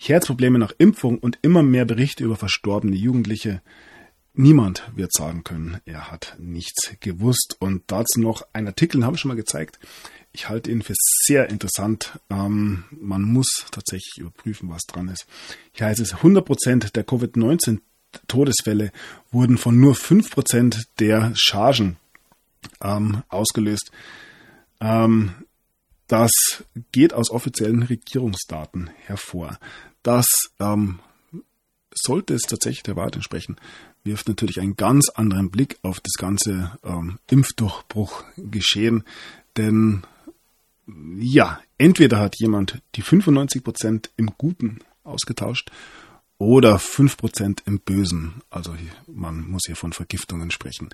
Herzprobleme nach Impfung und immer mehr Berichte über verstorbene Jugendliche. Niemand wird sagen können, er hat nichts gewusst. Und dazu noch ein Artikel, den habe ich schon mal gezeigt. Ich halte ihn für sehr interessant. Ähm, man muss tatsächlich überprüfen, was dran ist. Hier heißt es, 100% der Covid-19 Todesfälle wurden von nur 5% der Chargen ähm, ausgelöst. Ähm, das geht aus offiziellen Regierungsdaten hervor. Das ähm, sollte es tatsächlich der Wahrheit entsprechen, wirft natürlich einen ganz anderen Blick auf das ganze ähm, Impfdurchbruch geschehen. Denn ja, entweder hat jemand die 95% im Guten ausgetauscht oder 5% im Bösen. Also man muss hier von Vergiftungen sprechen.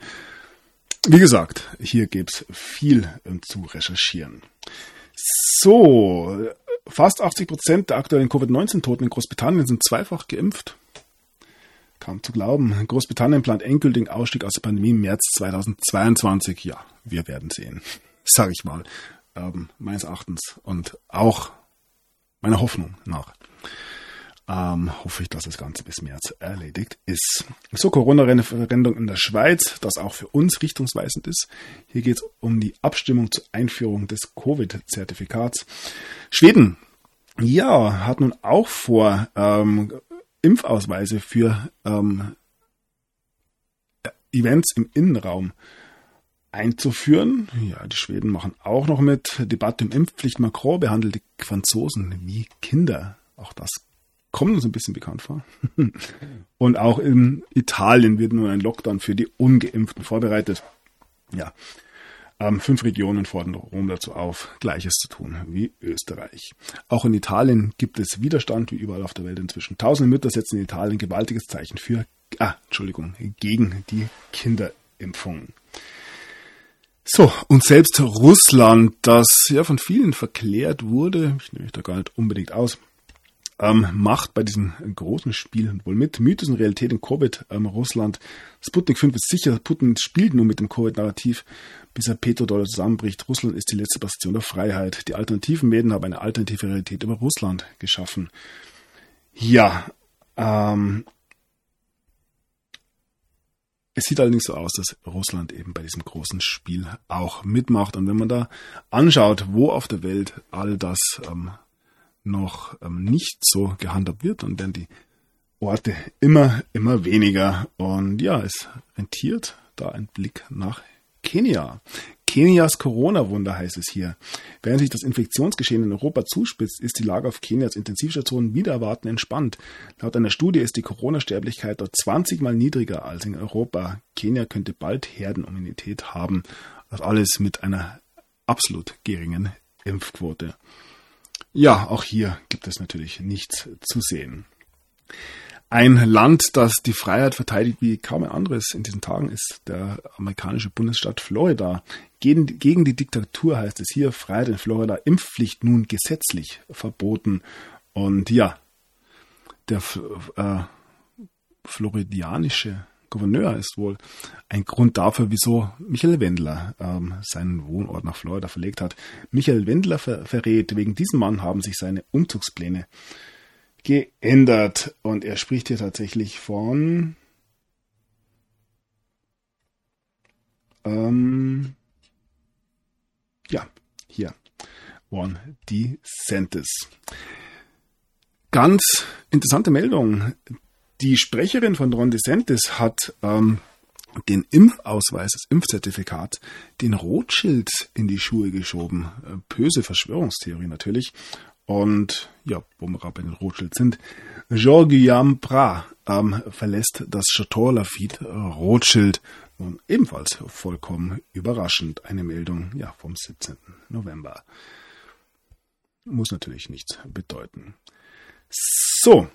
Wie gesagt, hier gibt es viel ähm, zu recherchieren. So, fast 80 Prozent der aktuellen Covid-19-Toten in Großbritannien sind zweifach geimpft. Kaum zu glauben. Großbritannien plant endgültigen Ausstieg aus der Pandemie im März 2022. Ja, wir werden sehen. Sage ich mal. Ähm, meines Erachtens und auch meiner Hoffnung nach ähm, hoffe ich, dass das Ganze bis März erledigt ist. So, Corona-Referendum in der Schweiz, das auch für uns richtungsweisend ist. Hier geht es um die Abstimmung zur Einführung des Covid-Zertifikats. Schweden, ja, hat nun auch vor, ähm, Impfausweise für ähm, Events im Innenraum einzuführen. Ja, die Schweden machen auch noch mit. Debatte um Impfpflicht. Macron behandelt die Franzosen wie Kinder. Auch das kommt uns ein bisschen bekannt vor. Und auch in Italien wird nun ein Lockdown für die Ungeimpften vorbereitet. Ja, ähm, fünf Regionen fordern Rom dazu auf, Gleiches zu tun wie Österreich. Auch in Italien gibt es Widerstand, wie überall auf der Welt inzwischen. Tausende Mütter setzen in Italien gewaltiges Zeichen für, ah, Entschuldigung, gegen die Kinderimpfung. So, und selbst Russland, das ja von vielen verklärt wurde, ich nehme mich da gar nicht unbedingt aus, ähm, macht bei diesem großen Spiel wohl mit. Mythos und Realität in Covid, ähm, Russland. Sputnik 5 ist sicher, Putin spielt nur mit dem Covid-Narrativ, bis er Petrodollar zusammenbricht. Russland ist die letzte Bastion der Freiheit. Die alternativen Medien haben eine alternative Realität über Russland geschaffen. Ja, ähm, es sieht allerdings so aus, dass Russland eben bei diesem großen Spiel auch mitmacht. Und wenn man da anschaut, wo auf der Welt all das ähm, noch ähm, nicht so gehandhabt wird und dann die Orte immer, immer weniger. Und ja, es rentiert da ein Blick nach Kenia. Kenias Corona-Wunder heißt es hier. Während sich das Infektionsgeschehen in Europa zuspitzt, ist die Lage auf Kenias Intensivstationen wieder erwarten entspannt. Laut einer Studie ist die Corona-Sterblichkeit dort 20 mal niedriger als in Europa. Kenia könnte bald Herdenimmunität haben. Das alles mit einer absolut geringen Impfquote. Ja, auch hier gibt es natürlich nichts zu sehen. Ein Land, das die Freiheit verteidigt wie kaum ein anderes in diesen Tagen, ist der amerikanische Bundesstaat Florida. Gegen, gegen die Diktatur heißt es hier, Freiheit in Florida, Impfpflicht nun gesetzlich verboten. Und ja, der äh, floridianische Gouverneur ist wohl ein Grund dafür, wieso Michael Wendler ähm, seinen Wohnort nach Florida verlegt hat. Michael Wendler ver verrät, wegen diesem Mann haben sich seine Umzugspläne geändert. Und er spricht hier tatsächlich von ähm, ja, hier. One DeSantis. Ganz interessante Meldung. Die Sprecherin von Ron DeSantis hat ähm, den Impfausweis, das Impfzertifikat, den Rothschild in die Schuhe geschoben. Äh, böse Verschwörungstheorie natürlich. Und ja, wo wir gerade bei den Rothschild sind, Jean-Guillaume Prat ähm, verlässt das Chateau Lafitte Rothschild. Und ebenfalls vollkommen überraschend eine Meldung ja, vom 17. November. Muss natürlich nichts bedeuten. So,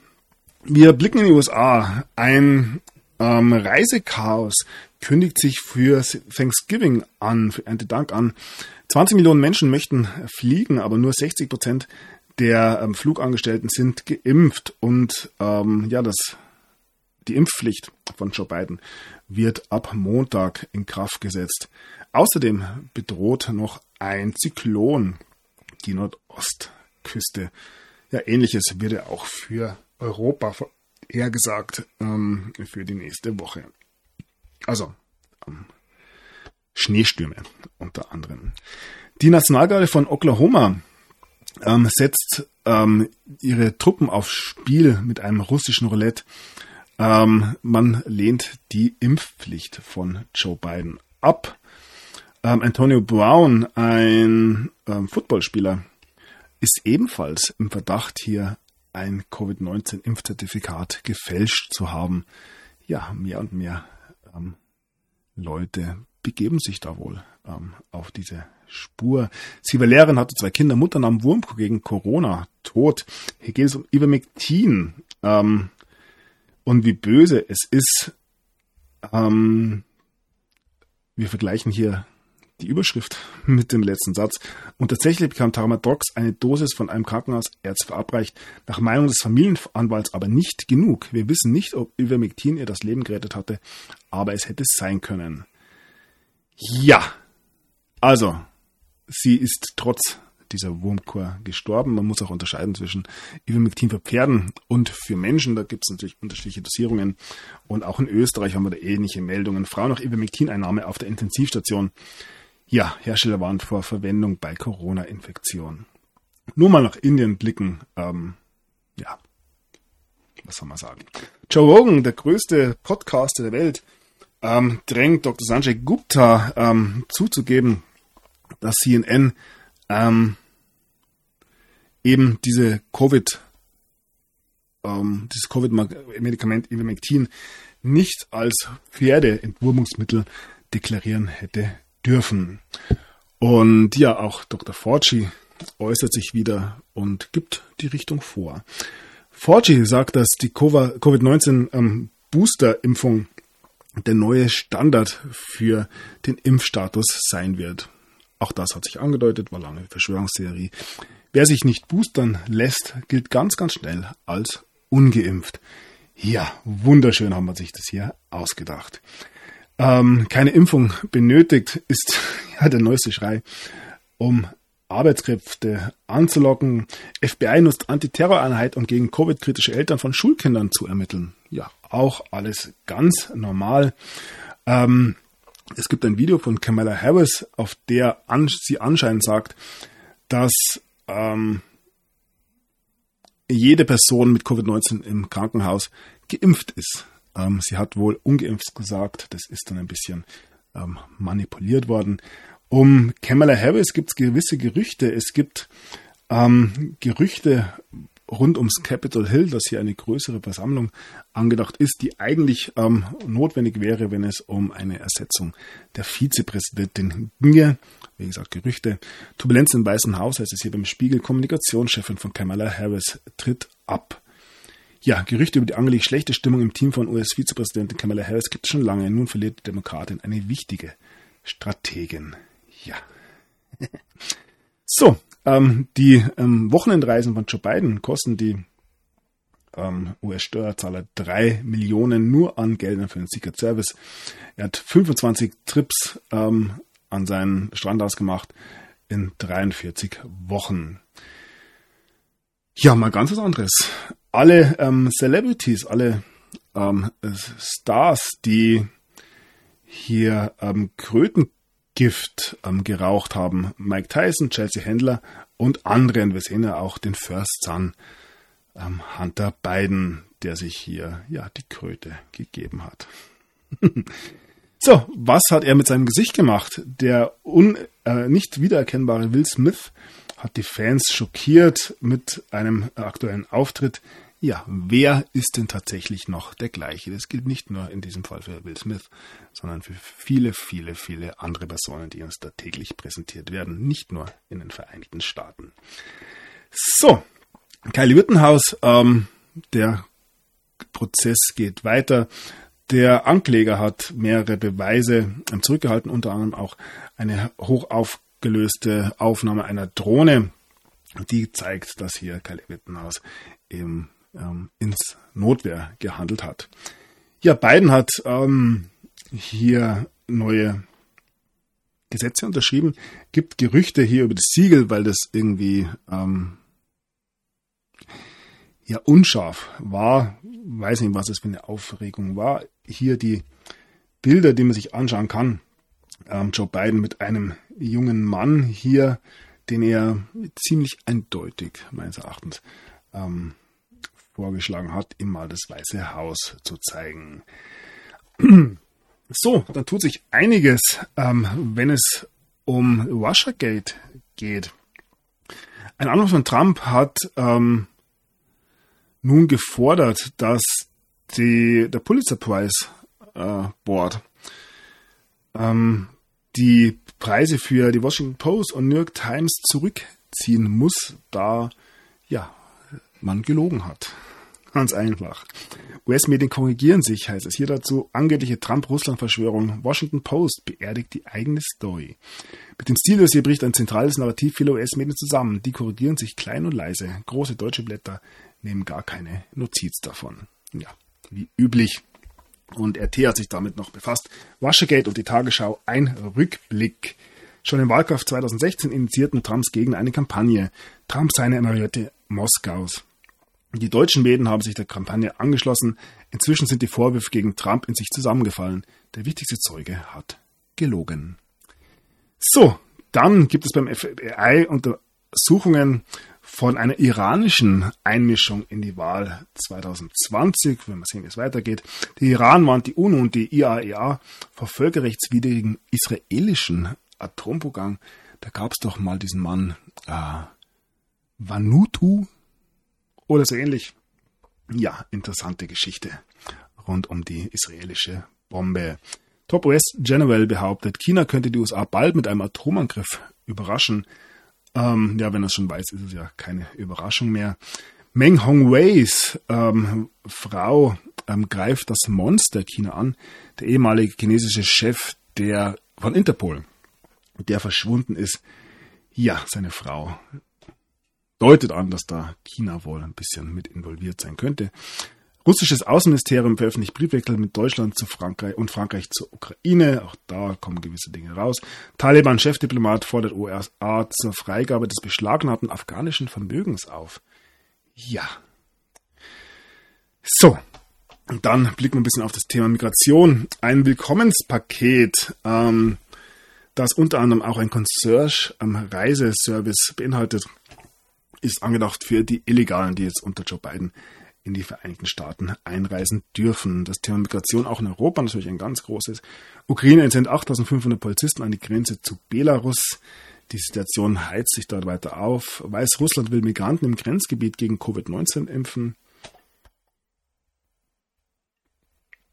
wir blicken in die USA. Ein ähm, Reisechaos kündigt sich für Thanksgiving an, für Erntedank an. 20 Millionen Menschen möchten fliegen, aber nur 60 Prozent der ähm, Flugangestellten sind geimpft und ähm, ja, das die Impfpflicht von Joe Biden wird ab Montag in Kraft gesetzt. Außerdem bedroht noch ein Zyklon die Nordostküste. Ja, ähnliches wird ja auch für Europa hergesagt ähm, für die nächste Woche. Also ähm, Schneestürme unter anderem. Die Nationalgarde von Oklahoma ähm, setzt ähm, ihre Truppen aufs Spiel mit einem russischen Roulette. Ähm, man lehnt die Impfpflicht von Joe Biden ab. Ähm, Antonio Brown, ein ähm, Footballspieler, ist ebenfalls im Verdacht, hier ein Covid-19-Impfzertifikat gefälscht zu haben. Ja, mehr und mehr ähm, Leute begeben sich da wohl ähm, auf diese Spur. Sie war Lehrerin, hatte zwei Kinder, Mutter nahm Wurmkuh gegen Corona, tot. Hier geht es um Ivermectin. Ähm, und wie böse es ist. Ähm, wir vergleichen hier die Überschrift mit dem letzten Satz. Und tatsächlich bekam Taramadrox eine Dosis von einem Krankenhausärzt verabreicht, nach Meinung des Familienanwalts aber nicht genug. Wir wissen nicht, ob Ivermectin ihr das Leben gerettet hatte, aber es hätte sein können. Ja, also, sie ist trotz dieser Wurmkur gestorben. Man muss auch unterscheiden zwischen Ivermectin für Pferden und für Menschen. Da gibt es natürlich unterschiedliche Dosierungen. Und auch in Österreich haben wir da ähnliche Meldungen. Frau nach Ivermectin-Einnahme auf der Intensivstation. Ja, Hersteller warnt vor Verwendung bei Corona-Infektion. Nur mal nach Indien blicken. Ähm, ja, was soll man sagen? Joe Rogan, der größte Podcaster der Welt, ähm, drängt Dr. Sanjay Gupta ähm, zuzugeben, dass CNN ähm, eben diese Covid, ähm, dieses Covid-Medikament Ivermectin nicht als Pferdeentwurmungsmittel deklarieren hätte dürfen. Und ja, auch Dr. Forci äußert sich wieder und gibt die Richtung vor. Forci sagt, dass die Covid-19-Booster-Impfung der neue Standard für den Impfstatus sein wird. Auch das hat sich angedeutet, war lange Verschwörungstheorie. Wer sich nicht boostern lässt, gilt ganz, ganz schnell als ungeimpft. Ja, wunderschön haben wir sich das hier ausgedacht. Ähm, keine Impfung benötigt ist ja der neueste Schrei, um Arbeitskräfte anzulocken. FBI nutzt Antiterroreinheit, um gegen Covid-kritische Eltern von Schulkindern zu ermitteln. Ja, auch alles ganz normal. Ähm, es gibt ein Video von Kamala Harris, auf der an, sie anscheinend sagt, dass ähm, jede Person mit Covid-19 im Krankenhaus geimpft ist. Ähm, sie hat wohl ungeimpft gesagt, das ist dann ein bisschen ähm, manipuliert worden. Um Kamala Harris gibt es gewisse Gerüchte. Es gibt ähm, Gerüchte rund ums Capitol Hill, dass hier eine größere Versammlung angedacht ist, die eigentlich ähm, notwendig wäre, wenn es um eine Ersetzung der Vizepräsidentin ginge. Wie gesagt, Gerüchte. Turbulenz im Weißen Haus heißt es hier beim Spiegel. Kommunikationschefin von Kamala Harris tritt ab. Ja, Gerüchte über die angeblich schlechte Stimmung im Team von US-Vizepräsidentin Kamala Harris gibt es schon lange. Nun verliert die Demokratin eine wichtige Strategin. Ja. so, ähm, die ähm, Wochenendreisen von Joe Biden kosten die ähm, US-Steuerzahler drei Millionen nur an Geldern für den Secret Service. Er hat 25 Trips ähm, an seinen Strand ausgemacht in 43 Wochen. Ja, mal ganz was anderes. Alle ähm, Celebrities, alle ähm, Stars, die hier ähm, Kröten Gift ähm, geraucht haben. Mike Tyson, Chelsea Händler und andere. Und wir sehen ja auch den First Son ähm, Hunter Biden, der sich hier ja die Kröte gegeben hat. so, was hat er mit seinem Gesicht gemacht? Der un, äh, nicht wiedererkennbare Will Smith hat die Fans schockiert mit einem aktuellen Auftritt ja, wer ist denn tatsächlich noch der gleiche? Das gilt nicht nur in diesem Fall für Will Smith, sondern für viele, viele, viele andere Personen, die uns da täglich präsentiert werden, nicht nur in den Vereinigten Staaten. So, Kylie Wittenhaus, ähm, der Prozess geht weiter. Der Ankläger hat mehrere Beweise zurückgehalten, unter anderem auch eine hochaufgelöste Aufnahme einer Drohne, die zeigt, dass hier Kylie Wittenhaus im ähm, ins Notwehr gehandelt hat. Ja, Biden hat ähm, hier neue Gesetze unterschrieben, gibt Gerüchte hier über das Siegel, weil das irgendwie ähm, ja unscharf war. Weiß nicht, was das für eine Aufregung war. Hier die Bilder, die man sich anschauen kann. Ähm, Joe Biden mit einem jungen Mann hier, den er ziemlich eindeutig meines Erachtens ähm, vorgeschlagen hat, ihm mal das Weiße Haus zu zeigen. So, dann tut sich einiges, ähm, wenn es um Russiagate geht. Ein Anruf von Trump hat ähm, nun gefordert, dass die, der Pulitzer Prize äh, Board ähm, die Preise für die Washington Post und New York Times zurückziehen muss, da ja man gelogen hat. Ganz einfach. US-Medien korrigieren sich, heißt es hier dazu. Angebliche Trump-Russland-Verschwörung. Washington Post beerdigt die eigene Story. Mit dem Stildossier bricht ein zentrales Narrativ vieler US-Medien zusammen. Die korrigieren sich klein und leise. Große deutsche Blätter nehmen gar keine Notiz davon. Ja, wie üblich. Und RT hat sich damit noch befasst. Waschegate und die Tagesschau ein Rückblick. Schon im Wahlkampf 2016 initiierten Trumps Gegner eine Kampagne. Trump seine Marionette Moskaus. Die deutschen Medien haben sich der Kampagne angeschlossen. Inzwischen sind die Vorwürfe gegen Trump in sich zusammengefallen. Der wichtigste Zeuge hat gelogen. So, dann gibt es beim FBI Untersuchungen von einer iranischen Einmischung in die Wahl 2020. Wenn wir sehen, wie es weitergeht. Der Iran warnt die UNO und die IAEA vor völkerrechtswidrigen israelischen Atomprogramm. Da gab es doch mal diesen Mann äh, Vanutu, oder so ähnlich. Ja, interessante Geschichte rund um die israelische Bombe. Top US General behauptet, China könnte die USA bald mit einem Atomangriff überraschen. Ähm, ja, wenn er es schon weiß, ist es ja keine Überraschung mehr. Meng Hongweis ähm, Frau ähm, greift das Monster China an. Der ehemalige chinesische Chef der von Interpol, der verschwunden ist. Ja, seine Frau deutet an, dass da China wohl ein bisschen mit involviert sein könnte. Russisches Außenministerium veröffentlicht Briefwechsel mit Deutschland zu Frankreich und Frankreich zur Ukraine. Auch da kommen gewisse Dinge raus. Taliban-Chefdiplomat fordert USA zur Freigabe des beschlagnahmten afghanischen Vermögens auf. Ja. So. Und dann blicken wir ein bisschen auf das Thema Migration. Ein Willkommenspaket, ähm, das unter anderem auch ein Concierge am Reiseservice beinhaltet, ist angedacht für die Illegalen, die jetzt unter Joe Biden in die Vereinigten Staaten einreisen dürfen. Das Thema Migration auch in Europa natürlich ein ganz großes. Ukraine entsendet 8500 Polizisten an die Grenze zu Belarus. Die Situation heizt sich dort weiter auf. Weißrussland will Migranten im Grenzgebiet gegen Covid-19 impfen.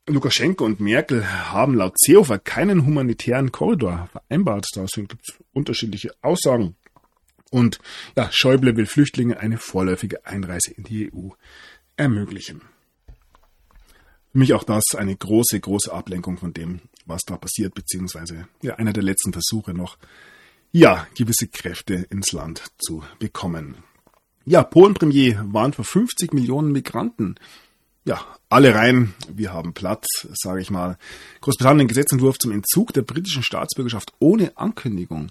Lukaschenko und Merkel haben laut Seehofer keinen humanitären Korridor vereinbart. Da gibt es unterschiedliche Aussagen. Und ja, Schäuble will Flüchtlinge eine vorläufige Einreise in die EU ermöglichen. Für mich auch das eine große, große Ablenkung von dem, was da passiert, beziehungsweise ja, einer der letzten Versuche noch, ja, gewisse Kräfte ins Land zu bekommen. Ja, Polen-Premier warnt vor 50 Millionen Migranten. Ja, alle rein, wir haben Platz, sage ich mal. Großbritannien Gesetzentwurf zum Entzug der britischen Staatsbürgerschaft ohne Ankündigung.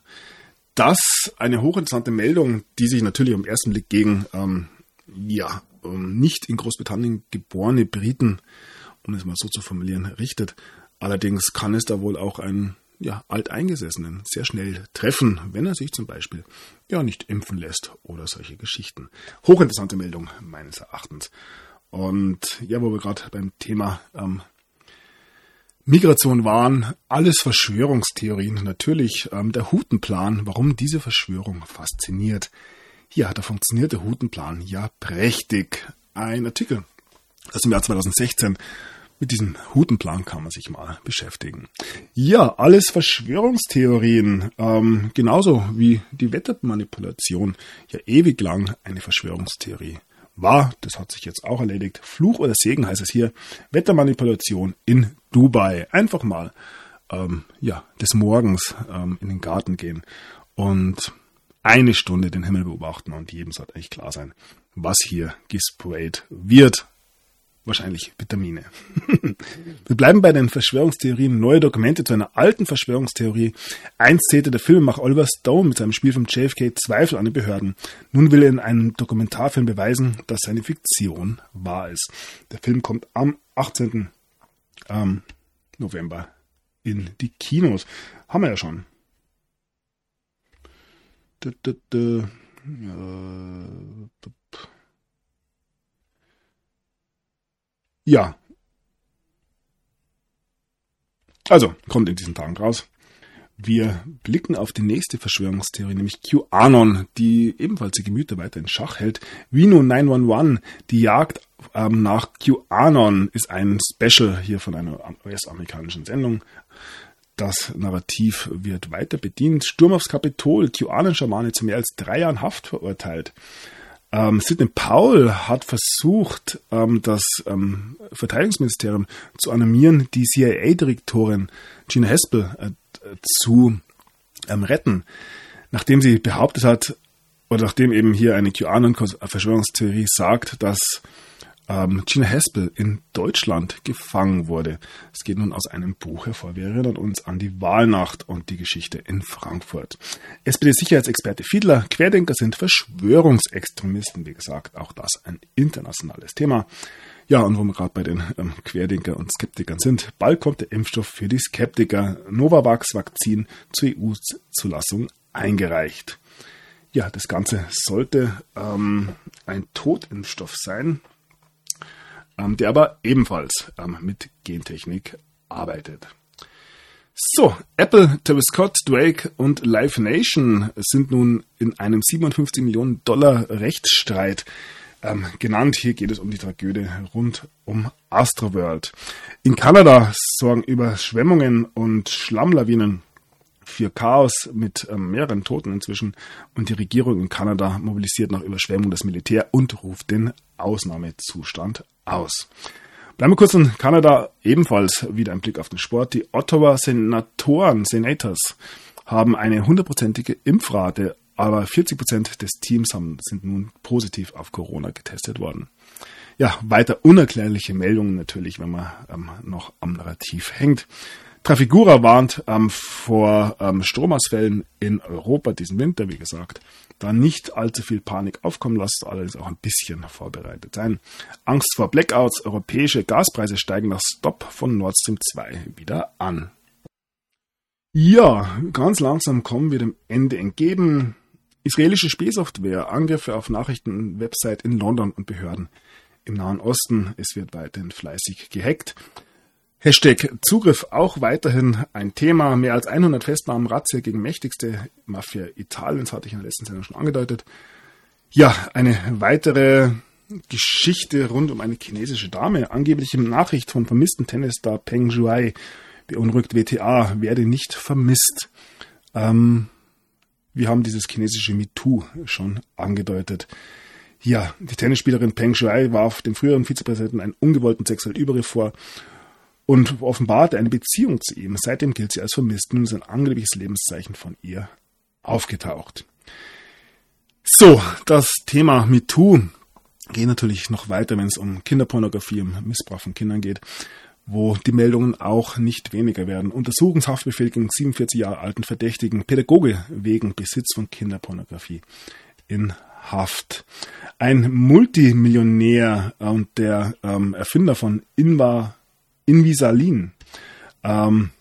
Das eine hochinteressante Meldung, die sich natürlich am ersten Blick gegen ähm, ja, ähm, nicht in Großbritannien geborene Briten, um es mal so zu formulieren, richtet. Allerdings kann es da wohl auch einen ja, Alteingesessenen sehr schnell treffen, wenn er sich zum Beispiel ja nicht impfen lässt oder solche Geschichten. Hochinteressante Meldung meines Erachtens. Und ja, wo wir gerade beim Thema ähm, Migration waren, alles Verschwörungstheorien. Natürlich ähm, der Hutenplan, warum diese Verschwörung fasziniert. Hier hat der funktionierte Hutenplan ja prächtig. Ein Artikel aus dem Jahr 2016. Mit diesem Hutenplan kann man sich mal beschäftigen. Ja, alles Verschwörungstheorien. Ähm, genauso wie die Wettermanipulation ja ewig lang eine Verschwörungstheorie war. Das hat sich jetzt auch erledigt. Fluch oder Segen heißt es hier. Wettermanipulation in Dubai. Einfach mal ähm, ja, des Morgens ähm, in den Garten gehen und eine Stunde den Himmel beobachten und jedem sollte eigentlich klar sein, was hier gesprayt wird. Wahrscheinlich Vitamine. Wir bleiben bei den Verschwörungstheorien. Neue Dokumente zu einer alten Verschwörungstheorie. Einst zählte der Filmemacher Oliver Stone mit seinem Spiel vom JFK Zweifel an die Behörden. Nun will er in einem Dokumentarfilm beweisen, dass seine Fiktion wahr ist. Der Film kommt am 18. Ähm, November in die Kinos. Haben wir ja schon. Ja. Also, kommt in diesen Tagen raus. Wir blicken auf die nächste Verschwörungstheorie, nämlich QAnon, die ebenfalls die Gemüter weiter in Schach hält. Vino 911, die Jagd ähm, nach QAnon, ist ein Special hier von einer US-amerikanischen Sendung. Das Narrativ wird weiter bedient. Sturm aufs Kapitol, QAnon-Schamane zu mehr als drei Jahren Haft verurteilt. Ähm, Sidney Powell hat versucht, ähm, das ähm, Verteidigungsministerium zu animieren, die CIA-Direktorin Gina Haspel äh, zu ähm, retten, nachdem sie behauptet hat, oder nachdem eben hier eine QAnon-Verschwörungstheorie sagt, dass ähm, Gina Haspel in Deutschland gefangen wurde. Es geht nun aus einem Buch hervor. Wir erinnern uns an die Wahlnacht und die Geschichte in Frankfurt. SPD-Sicherheitsexperte Fiedler, Querdenker sind Verschwörungsextremisten. Wie gesagt, auch das ein internationales Thema. Ja, und wo wir gerade bei den ähm, Querdenker und Skeptikern sind, bald kommt der Impfstoff für die Skeptiker Novavax-Vakzin zur EU-Zulassung eingereicht. Ja, das Ganze sollte ähm, ein Totimpfstoff sein, der aber ebenfalls ähm, mit Gentechnik arbeitet. So, Apple, Travis Scott, Drake und Live Nation sind nun in einem 57 Millionen Dollar Rechtsstreit ähm, genannt. Hier geht es um die Tragödie rund um Astroworld. In Kanada sorgen Überschwemmungen und Schlammlawinen für Chaos mit ähm, mehreren Toten inzwischen und die Regierung in Kanada mobilisiert nach Überschwemmung das Militär und ruft den Ausnahmezustand aus. Bleiben wir kurz in Kanada, ebenfalls wieder ein Blick auf den Sport. Die Ottawa Senatoren, Senators, haben eine hundertprozentige Impfrate aber 40 Prozent des Teams haben, sind nun positiv auf Corona getestet worden. Ja, weiter unerklärliche Meldungen natürlich, wenn man ähm, noch am Narrativ hängt. Trafigura warnt ähm, vor ähm, Stromausfällen in Europa diesen Winter, wie gesagt. Da nicht allzu viel Panik aufkommen lasst, allerdings auch ein bisschen vorbereitet sein. Angst vor Blackouts, europäische Gaspreise steigen nach Stop von Nord Stream 2 wieder an. Ja, ganz langsam kommen wir dem Ende entgegen. Israelische Spielsoftware, Angriffe auf Nachrichtenwebsite in London und Behörden im Nahen Osten. Es wird weiterhin fleißig gehackt. Hashtag Zugriff auch weiterhin ein Thema. Mehr als 100 Festnahmen, Razzia gegen mächtigste Mafia Italiens, hatte ich in der letzten Sendung schon angedeutet. Ja, eine weitere Geschichte rund um eine chinesische Dame. Angeblich im Nachricht von vermissten Tennisstar Peng Shuai beunruhigt WTA, werde nicht vermisst. Ähm, wir haben dieses chinesische MeToo schon angedeutet. Ja, die Tennisspielerin Peng Shuai warf dem früheren Vizepräsidenten einen ungewollten sexuellen Übergriff vor und offenbarte eine Beziehung zu ihm. Seitdem gilt sie als vermisst. Nun ist ein angebliches Lebenszeichen von ihr aufgetaucht. So, das Thema MeToo geht natürlich noch weiter, wenn es um Kinderpornografie, um Missbrauch von Kindern geht wo die Meldungen auch nicht weniger werden. Untersuchungshaftbefehl gegen 47 Jahre alten Verdächtigen, Pädagoge wegen Besitz von Kinderpornografie in Haft. Ein Multimillionär und der ähm, Erfinder von Inva, Invisalin ähm,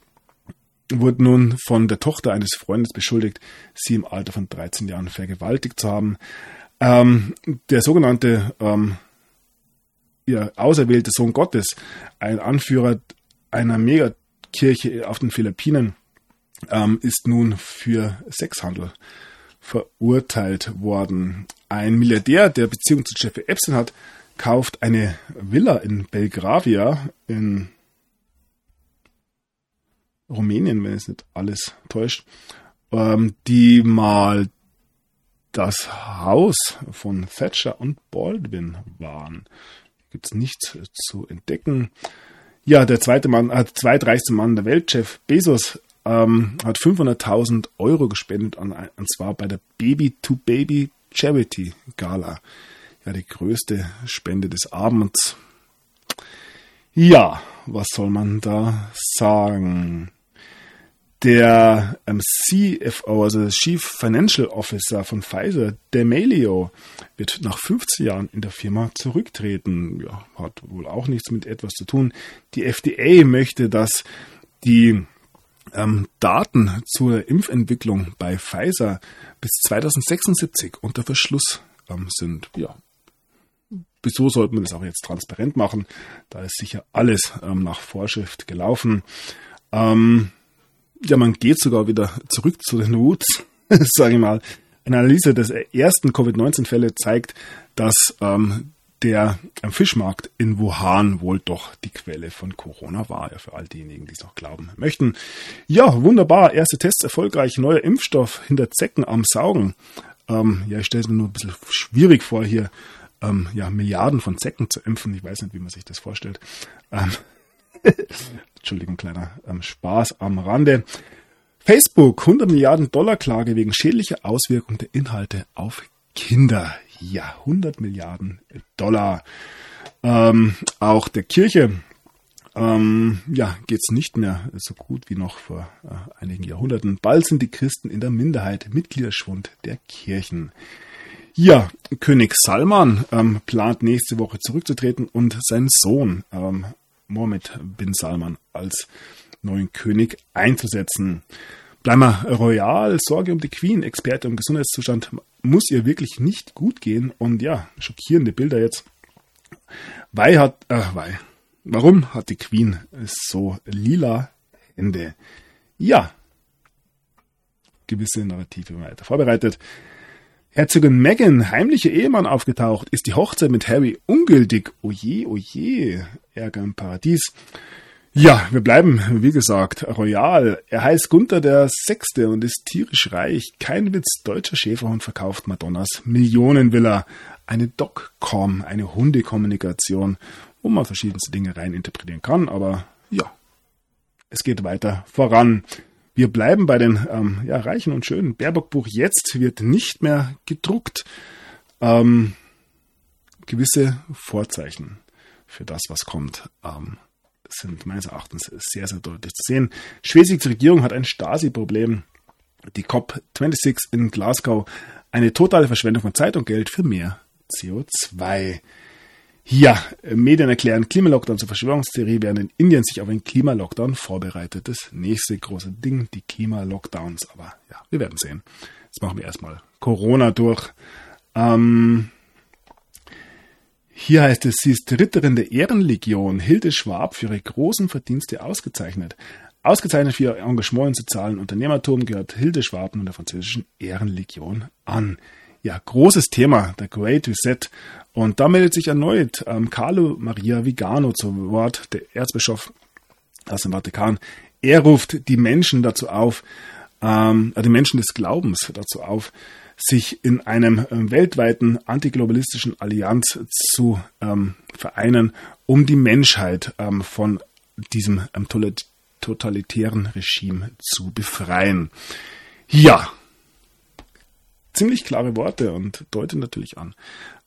wurde nun von der Tochter eines Freundes beschuldigt, sie im Alter von 13 Jahren vergewaltigt zu haben. Ähm, der sogenannte ähm, ihr auserwählter Sohn Gottes, ein Anführer einer Megakirche auf den Philippinen, ähm, ist nun für Sexhandel verurteilt worden. Ein Milliardär, der Beziehung zu Jeffrey Epstein hat, kauft eine Villa in Belgravia in Rumänien, wenn es nicht alles täuscht, ähm, die mal das Haus von Thatcher und Baldwin waren gibt es nichts zu entdecken. Ja, der zweite Mann, äh, zweitreichste Mann der Welt, Jeff Bezos, ähm, hat 500.000 Euro gespendet, an, und zwar bei der Baby-to-Baby Charity Gala. Ja, die größte Spende des Abends. Ja, was soll man da sagen? Der ähm, CFO, also Chief Financial Officer von Pfizer, D'Amelio, wird nach 15 Jahren in der Firma zurücktreten. Ja, hat wohl auch nichts mit etwas zu tun. Die FDA möchte, dass die ähm, Daten zur Impfentwicklung bei Pfizer bis 2076 unter Verschluss ähm, sind. Ja, wieso sollte man das auch jetzt transparent machen? Da ist sicher alles ähm, nach Vorschrift gelaufen. Ähm, ja, man geht sogar wieder zurück zu den Roots, sage ich mal. Eine Analyse des ersten Covid-19-Fälle zeigt, dass ähm, der Fischmarkt in Wuhan wohl doch die Quelle von Corona war, ja, für all diejenigen, die es noch glauben möchten. Ja, wunderbar. Erste Tests erfolgreich. Neuer Impfstoff hinter Zecken am Saugen. Ähm, ja, ich stelle es mir nur ein bisschen schwierig vor, hier ähm, ja, Milliarden von Zecken zu impfen. Ich weiß nicht, wie man sich das vorstellt. Ähm, Entschuldigung, kleiner ähm, Spaß am Rande. Facebook, 100 Milliarden Dollar Klage wegen schädlicher Auswirkungen der Inhalte auf Kinder. Ja, 100 Milliarden Dollar. Ähm, auch der Kirche ähm, ja, geht es nicht mehr so gut wie noch vor äh, einigen Jahrhunderten. Bald sind die Christen in der Minderheit, Mitgliederschwund der Kirchen. Ja, König Salman ähm, plant nächste Woche zurückzutreten und sein Sohn ähm, Mohammed bin Salman als neuen König einzusetzen. Bleiben wir royal, Sorge um die Queen, Experte im Gesundheitszustand muss ihr wirklich nicht gut gehen und ja, schockierende Bilder jetzt. Wei hat, äh, Wei. Warum hat die Queen so lila Hände? Ja, gewisse Narrative weiter vorbereitet. Herzogin Meghan, heimlicher Ehemann aufgetaucht, ist die Hochzeit mit Harry ungültig. Oje, oje, Ärger im Paradies. Ja, wir bleiben, wie gesagt, royal. Er heißt Gunther der Sechste und ist tierisch reich. Kein Witz, deutscher Schäferhund verkauft Madonnas Millionenvilla. Eine Dogcom, eine Hundekommunikation, wo man verschiedenste Dinge rein interpretieren kann, aber ja, es geht weiter voran. Wir bleiben bei den ähm, ja, reichen und schönen. Baerbock-Buch jetzt wird nicht mehr gedruckt. Ähm, gewisse Vorzeichen für das, was kommt, ähm, sind meines Erachtens sehr, sehr deutlich zu sehen. Schwesigs Regierung hat ein Stasi-Problem. Die COP26 in Glasgow eine totale Verschwendung von Zeit und Geld für mehr CO2. Ja, Medien erklären Klimalockdown zur Verschwörungstheorie, während in Indien sich auf einen Klimalockdown vorbereitet. Das nächste große Ding, die Klimalockdowns. Aber ja, wir werden sehen. Jetzt machen wir erstmal Corona durch. Ähm, hier heißt es, sie ist Ritterin der Ehrenlegion, Hilde Schwab, für ihre großen Verdienste ausgezeichnet. Ausgezeichnet für ihr Engagement im sozialen Unternehmertum gehört Hilde Schwab nun der französischen Ehrenlegion an. Ja, großes Thema, der Great Reset. Und da meldet sich erneut ähm, Carlo Maria Vigano zu Wort, der Erzbischof aus dem Vatikan. Er ruft die Menschen dazu auf, ähm, äh, die Menschen des Glaubens dazu auf, sich in einem ähm, weltweiten antiglobalistischen Allianz zu ähm, vereinen, um die Menschheit ähm, von diesem ähm, totalitären Regime zu befreien. Ja, ziemlich klare Worte und deuten natürlich an,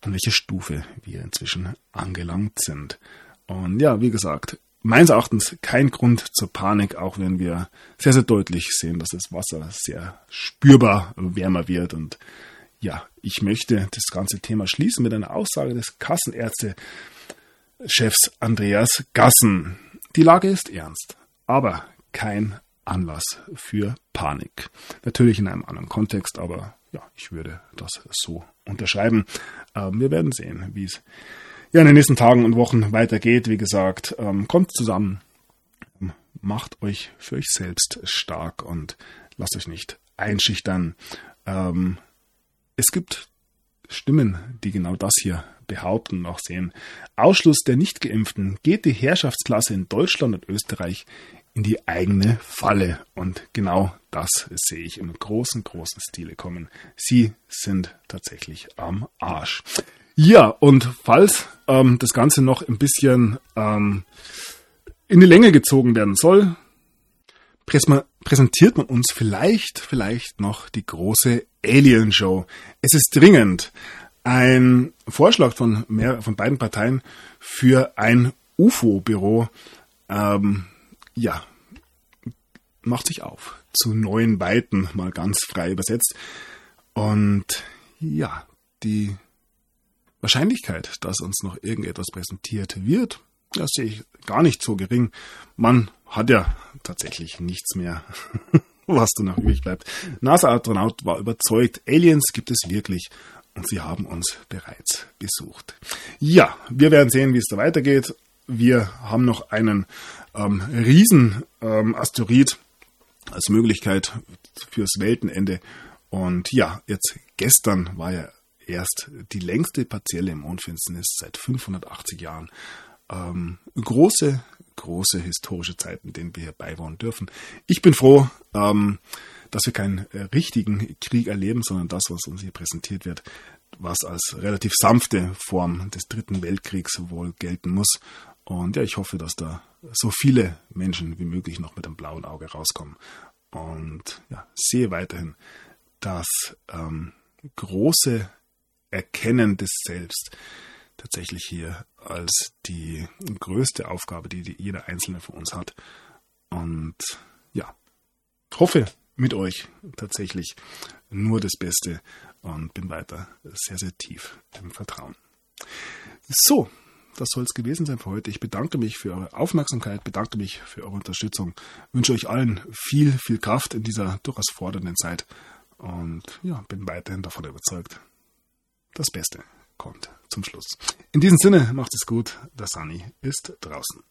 an welche Stufe wir inzwischen angelangt sind. Und ja, wie gesagt, meines Erachtens kein Grund zur Panik, auch wenn wir sehr, sehr deutlich sehen, dass das Wasser sehr spürbar wärmer wird. Und ja, ich möchte das ganze Thema schließen mit einer Aussage des Kassenärzte-Chefs Andreas Gassen. Die Lage ist ernst, aber kein Anlass für Panik. Natürlich in einem anderen Kontext, aber ja, ich würde das so unterschreiben. Ähm, wir werden sehen, wie es ja, in den nächsten Tagen und Wochen weitergeht. Wie gesagt, ähm, kommt zusammen, macht euch für euch selbst stark und lasst euch nicht einschüchtern. Ähm, es gibt Stimmen, die genau das hier behaupten und auch sehen. Ausschluss der Nichtgeimpften geht die Herrschaftsklasse in Deutschland und Österreich in die eigene Falle. Und genau das sehe ich im großen, großen Stile kommen. Sie sind tatsächlich am Arsch. Ja, und falls ähm, das Ganze noch ein bisschen ähm, in die Länge gezogen werden soll, präsentiert man uns vielleicht, vielleicht noch die große Alien Show. Es ist dringend ein Vorschlag von, mehr, von beiden Parteien für ein UFO-Büro. Ähm, ja, macht sich auf zu neuen Weiten, mal ganz frei übersetzt. Und ja, die Wahrscheinlichkeit, dass uns noch irgendetwas präsentiert wird, das sehe ich gar nicht so gering. Man hat ja tatsächlich nichts mehr, was danach übrig bleibt. NASA-Astronaut war überzeugt, Aliens gibt es wirklich und sie haben uns bereits besucht. Ja, wir werden sehen, wie es da weitergeht. Wir haben noch einen ähm, Riesen-Asteroid ähm, als Möglichkeit fürs Weltenende. Und ja, jetzt gestern war ja erst die längste partielle Mondfinsternis seit 580 Jahren. Ähm, große, große historische Zeiten, denen wir hier beiwohnen dürfen. Ich bin froh, ähm, dass wir keinen äh, richtigen Krieg erleben, sondern das, was uns hier präsentiert wird, was als relativ sanfte Form des Dritten Weltkriegs wohl gelten muss. Und ja, ich hoffe, dass da so viele Menschen wie möglich noch mit einem blauen Auge rauskommen. Und ja, sehe weiterhin, dass ähm, große Erkennen des Selbst tatsächlich hier als die größte Aufgabe, die, die jeder Einzelne von uns hat. Und ja, hoffe mit euch tatsächlich nur das Beste und bin weiter sehr, sehr tief im Vertrauen. So, das soll es gewesen sein für heute. Ich bedanke mich für eure Aufmerksamkeit, bedanke mich für eure Unterstützung, wünsche euch allen viel, viel Kraft in dieser durchaus fordernden Zeit und ja, bin weiterhin davon überzeugt, das Beste kommt zum Schluss. In diesem Sinne, macht es gut, der Sunny ist draußen.